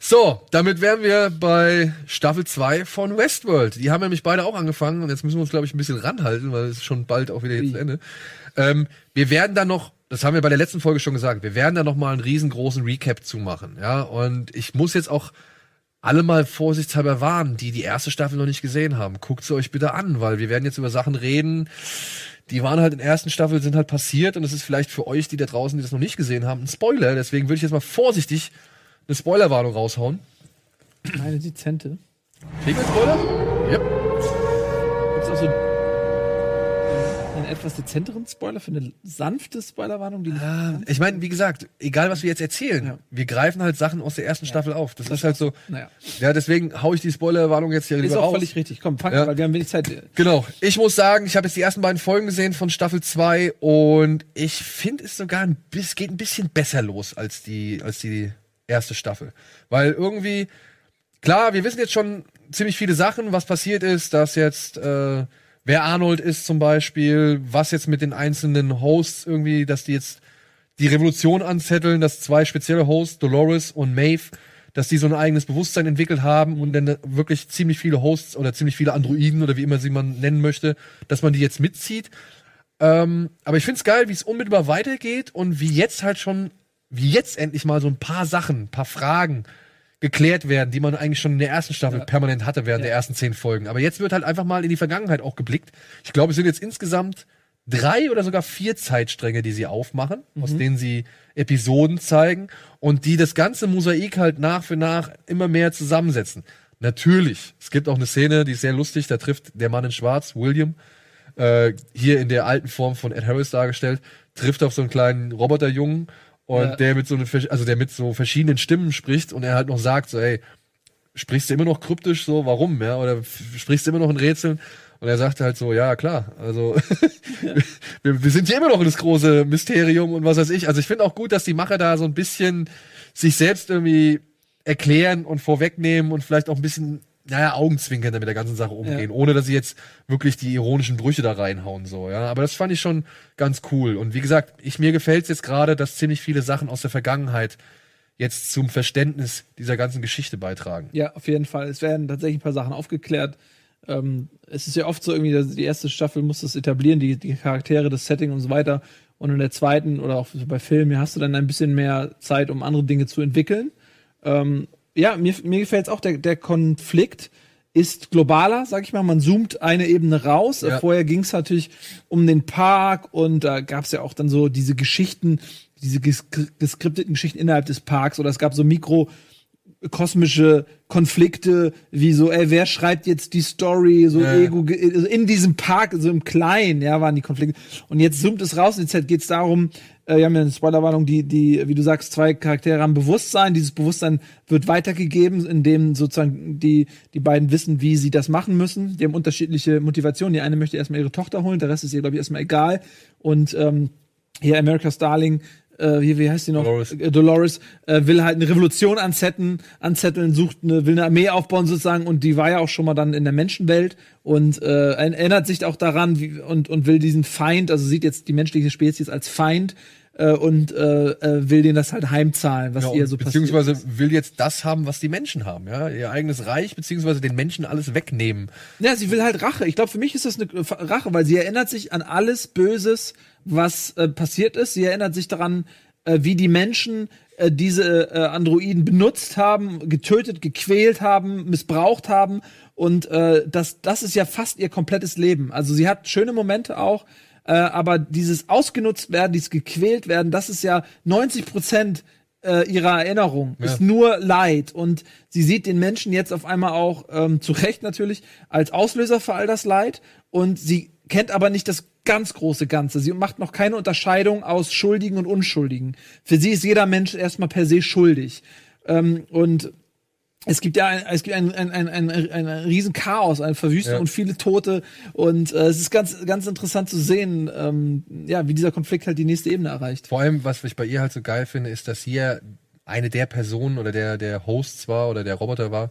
So, damit wären wir bei Staffel 2 von Westworld. Die haben nämlich beide auch angefangen und jetzt müssen wir uns, glaube ich, ein bisschen ranhalten, weil es ist schon bald auch wieder jetzt zu Ende. Ähm, wir werden da noch, das haben wir bei der letzten Folge schon gesagt, wir werden da noch mal einen riesengroßen Recap zu machen, ja. Und ich muss jetzt auch alle mal vorsichtshalber warnen, die die erste Staffel noch nicht gesehen haben. Guckt sie euch bitte an, weil wir werden jetzt über Sachen reden, die waren halt in der ersten Staffel, sind halt passiert und es ist vielleicht für euch, die da draußen, die das noch nicht gesehen haben, ein Spoiler. Deswegen würde ich jetzt mal vorsichtig eine Spoilerwarnung raushauen. Eine dezente. Spoiler? Ja. Gibt's auch so einen etwas dezenteren Spoiler für eine sanfte Spoilerwarnung, die nicht Ich meine, wie gesagt, egal was wir jetzt erzählen, Ja. wir greifen halt Sachen aus der ersten Staffel auf. Das, ist halt so. Naja. Ja, deswegen hau ich die Spoilerwarnung jetzt hier ist lieber auch raus. völlig richtig. Komm, fang Ja. weil wir haben wenig Zeit. Genau. Ich muss sagen, ich habe jetzt die ersten beiden Folgen gesehen von Staffel 2 und ich finde es sogar ein bisschen, geht ein bisschen besser los als die, als die erste Staffel. Weil irgendwie, klar, wir wissen jetzt schon ziemlich viele Sachen, was passiert ist, dass jetzt äh, wer Arnold ist zum Beispiel, was jetzt mit den einzelnen Hosts irgendwie, dass die jetzt die Revolution anzetteln, dass zwei spezielle Hosts, Dolores und Maeve, dass die so ein eigenes Bewusstsein entwickelt haben und dann wirklich ziemlich viele Hosts oder ziemlich viele Androiden oder wie immer sie man nennen möchte, dass man die jetzt mitzieht. Ähm, aber ich find's geil, wie es unmittelbar weitergeht und wie jetzt halt schon, wie jetzt endlich mal so ein paar Sachen, paar Fragen geklärt werden, die man eigentlich schon in der ersten Staffel Ja. permanent hatte während Ja. der ersten zehn Folgen. Aber jetzt wird halt einfach mal in die Vergangenheit auch geblickt. Ich glaube, es sind jetzt insgesamt drei oder sogar vier Zeitstränge, die sie aufmachen, aus Mhm. denen sie Episoden zeigen und die das ganze Mosaik halt nach für nach immer mehr zusammensetzen. Natürlich, es gibt auch eine Szene, die ist sehr lustig, da trifft der Mann in Schwarz, William, äh, hier in der alten Form von Ed Harris dargestellt, trifft auf so einen kleinen Roboterjungen und Ja. der mit so eine, also der mit so verschiedenen Stimmen spricht und er halt noch sagt so, ey, sprichst du immer noch kryptisch so, warum, ja, oder sprichst du immer noch in Rätseln? Und er sagt halt so, ja, klar, also [LAUGHS] wir, wir sind hier immer noch das große Mysterium und was weiß ich. Also ich finde auch gut, dass die Macher da so ein bisschen sich selbst irgendwie erklären und vorwegnehmen und vielleicht auch ein bisschen, naja, Augenzwinkern mit der ganzen Sache umgehen, ohne dass sie jetzt wirklich die ironischen Brüche da reinhauen, so, ja. Aber das fand ich schon ganz cool. Und wie gesagt, ich, mir gefällt's jetzt gerade, dass ziemlich viele Sachen aus der Vergangenheit jetzt zum Verständnis dieser ganzen Geschichte beitragen. Ja, auf jeden Fall. Es werden tatsächlich ein paar Sachen aufgeklärt. Ähm, es ist ja oft so irgendwie, dass die erste Staffel muss das etablieren, die, die Charaktere, das Setting und so weiter. Und in der zweiten oder auch bei Filmen hast du dann ein bisschen mehr Zeit, um andere Dinge zu entwickeln. Ähm, ja, mir, mir gefällt es auch, der, der Konflikt ist globaler, sag ich mal. Man zoomt eine Ebene raus. Ja. Vorher ging es natürlich um den Park und da gab es ja auch dann so diese Geschichten, diese ges geskripteten Geschichten innerhalb des Parks oder es gab so Mikro- kosmische Konflikte, wie so, ey, wer schreibt jetzt die Story, so Ja. Ego, also in diesem Park, so im Kleinen, ja, waren die Konflikte. Und jetzt zoomt es raus, und jetzt geht es darum, äh, wir haben ja eine Spoilerwarnung, die, die, wie du sagst, zwei Charaktere haben Bewusstsein, dieses Bewusstsein wird weitergegeben, indem sozusagen die, die beiden wissen, wie sie das machen müssen. Die haben unterschiedliche Motivationen. Die eine möchte erstmal ihre Tochter holen, der Rest ist ihr, glaube ich, erstmal egal. Und ähm, hier America's Darling, äh, wie, wie heißt die noch? Dolores. Äh, Dolores äh, will halt eine Revolution anzetteln, anzetteln, sucht eine, will eine Armee aufbauen sozusagen und die war ja auch schon mal dann in der Menschenwelt und äh, erinnert sich auch daran wie, und, und will diesen Feind, also sieht jetzt die menschliche Spezies als Feind äh, und äh, äh, will denen das halt heimzahlen, was Ja, ihr so beziehungsweise passiert. will jetzt das haben, was die Menschen haben, ja, ihr eigenes Reich, beziehungsweise den Menschen alles wegnehmen. Ja, sie will halt Rache. Ich glaube, für mich ist das eine Rache, weil sie erinnert sich an alles Böses, was äh, passiert ist. Sie erinnert sich daran, äh, wie die Menschen äh, diese äh, Androiden benutzt haben, getötet, gequält haben, missbraucht haben. Und äh, das, das ist ja fast ihr komplettes Leben. Also sie hat schöne Momente auch, äh, aber dieses ausgenutzt werden, dieses gequält werden, das ist ja 90 Prozent äh, ihrer Erinnerung. Ja. Ist nur Leid. Und sie sieht den Menschen jetzt auf einmal auch, ähm, zu Recht natürlich, als Auslöser für all das Leid. Und sie kennt aber nicht das ganz große Ganze. Sie macht noch keine Unterscheidung aus Schuldigen und Unschuldigen. Für sie ist jeder Mensch erstmal per se schuldig. Ähm, und es gibt ja ein, es gibt ein, ein, ein, ein, ein, riesen Chaos, eine Verwüstung Ja. und viele Tote. Und äh, es ist ganz, ganz interessant zu sehen, ähm, ja, wie dieser Konflikt halt die nächste Ebene erreicht. Vor allem, was ich bei ihr halt so geil finde, ist, dass ja eine der Personen oder der, der Hosts war oder der Roboter war,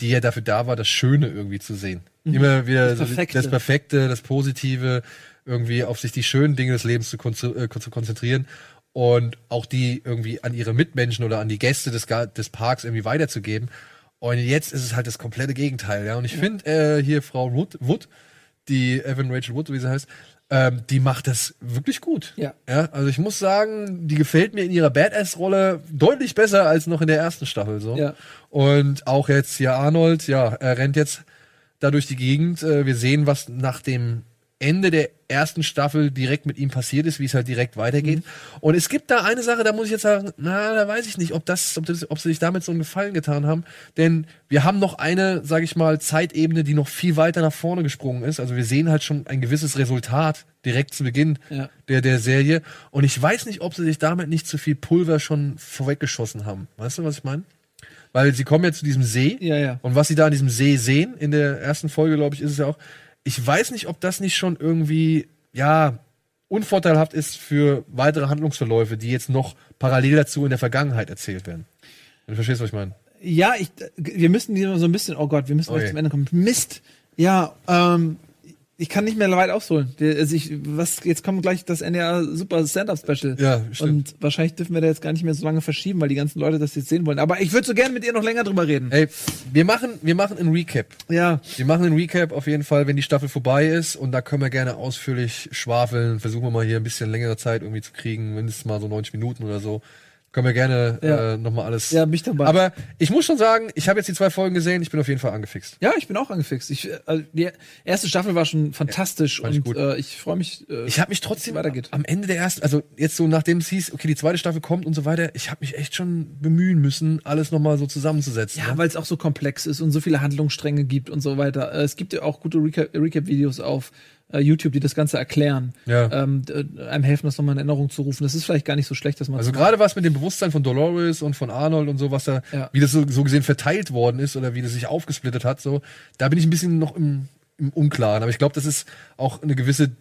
die ja dafür da war, das Schöne irgendwie zu sehen. Immer wieder Mhm. Das Perfekte. das Perfekte, das Positive, irgendwie auf sich die schönen Dinge des Lebens zu, kon äh, zu konzentrieren und auch die irgendwie an ihre Mitmenschen oder an die Gäste des, des Parks irgendwie weiterzugeben. Und jetzt ist es halt das komplette Gegenteil, ja. Und ich finde äh, hier Frau Wood, Wood, die Evan Rachel Wood, wie sie heißt, ähm, die macht das wirklich gut. Ja. Ja, also ich muss sagen, die gefällt mir in ihrer Badass-Rolle deutlich besser als noch in der ersten Staffel so. Ja. Und auch jetzt hier Arnold, ja, er rennt jetzt da durch die Gegend. Äh, Wir sehen, was nach dem Ende der ersten Staffel direkt mit ihm passiert ist, wie es halt direkt weitergeht. Und es gibt da eine Sache, da muss ich jetzt sagen, na, da weiß ich nicht, ob das, ob, das, ob sie sich damit so einen Gefallen getan haben. Denn wir haben noch eine, sag ich mal, Zeitebene, die noch viel weiter nach vorne gesprungen ist. Also wir sehen halt schon ein gewisses Resultat direkt zu Beginn Ja. der, der Serie. Und ich weiß nicht, ob sie sich damit nicht zu viel Pulver schon vorweggeschossen haben. Weißt du, was ich meine? Weil sie kommen ja zu diesem See. Ja, ja. Und was sie da in diesem See sehen, in der ersten Folge, glaube ich, ist es ja auch, ich weiß nicht, ob das nicht schon irgendwie, ja, unvorteilhaft ist für weitere Handlungsverläufe, die jetzt noch parallel dazu in der Vergangenheit erzählt werden. Du verstehst, was ich meine? Ja, ich, wir müssen die so ein bisschen, oh Gott, wir müssen Okay. gleich zum Ende kommen. Mist. Ja, ähm, ich kann nicht mehr weit ausholen. Also ich, was, jetzt kommt gleich das NDR Super Stand-Up Special. Ja, stimmt. Und wahrscheinlich dürfen wir da jetzt gar nicht mehr so lange verschieben, weil die ganzen Leute das jetzt sehen wollen. Aber ich würde so gerne mit ihr noch länger drüber reden. Ey, wir machen, wir machen einen Recap. Ja. Wir machen einen Recap auf jeden Fall, wenn die Staffel vorbei ist und da können wir gerne ausführlich schwafeln. Versuchen wir mal hier ein bisschen längere Zeit irgendwie zu kriegen, mindestens mal so 90 Minuten oder so. Können wir gerne Ja. äh, nochmal alles. Ja, bin ich dabei. Aber ich muss schon sagen, ich habe jetzt die zwei Folgen gesehen, ich bin auf jeden Fall angefixt. Ja, ich bin auch angefixt. Ich, äh, die erste Staffel war schon fantastisch ich und gut. äh, ich freue mich. Äh, Ich habe mich trotzdem weitergeht. am Ende der ersten, also jetzt so nachdem es hieß, okay, die zweite Staffel kommt und so weiter, ich habe mich echt schon bemühen müssen, alles nochmal so zusammenzusetzen. Ja, ne? weil es auch so komplex ist und so viele Handlungsstränge gibt und so weiter. Äh, Es gibt ja auch gute Recap- Recap-Videos auf äh, YouTube, die das Ganze erklären. Ja. Ähm, einem helfen, das nochmal in Erinnerung zu rufen. Das ist vielleicht gar nicht so schlecht, dass man Also gerade was mit dem Bewusstsein von Dolores und von Arnold und so, was da, Ja. wie das so, so gesehen verteilt worden ist oder wie das sich aufgesplittet hat, so, da bin ich ein bisschen noch im, im Unklaren. Aber ich glaube, das ist auch eine gewisse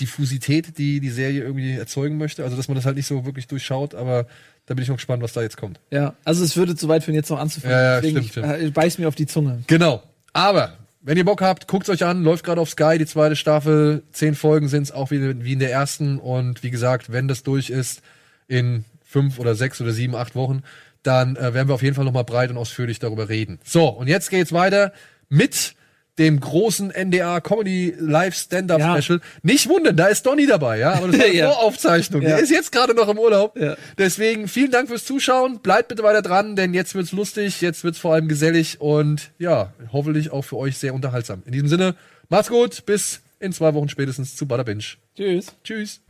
Diffusität, die die Serie irgendwie erzeugen möchte. Also, dass man das halt nicht so wirklich durchschaut, aber da bin ich noch gespannt, was da jetzt kommt. Ja, also es würde zu weit führen, jetzt noch anzufangen. Ja, ja, Deswegen, stimmt, ich, äh, beiß mir auf die Zunge. Genau. Aber, wenn ihr Bock habt, guckt euch an, läuft gerade auf Sky, die zweite Staffel, zehn Folgen sind's auch wie, wie in der ersten. Und wie gesagt, wenn das durch ist, in fünf oder sechs oder sieben, acht Wochen, dann äh, werden wir auf jeden Fall nochmal breit und ausführlich darüber reden. So, und jetzt geht's weiter mit dem großen NDR Comedy Live Stand-Up Ja. Special. Nicht wundern, da ist Donny dabei, ja, aber das ist [LAUGHS] eine Ja. Voraufzeichnung. Ja. Der ist jetzt gerade noch im Urlaub. Ja. Deswegen vielen Dank fürs Zuschauen. Bleibt bitte weiter dran, denn jetzt wird's lustig, jetzt wird's vor allem gesellig und ja, hoffentlich auch für euch sehr unterhaltsam. In diesem Sinne, macht's gut, bis in zwei Wochen spätestens zu Bada Binge. Tschüss. Tschüss.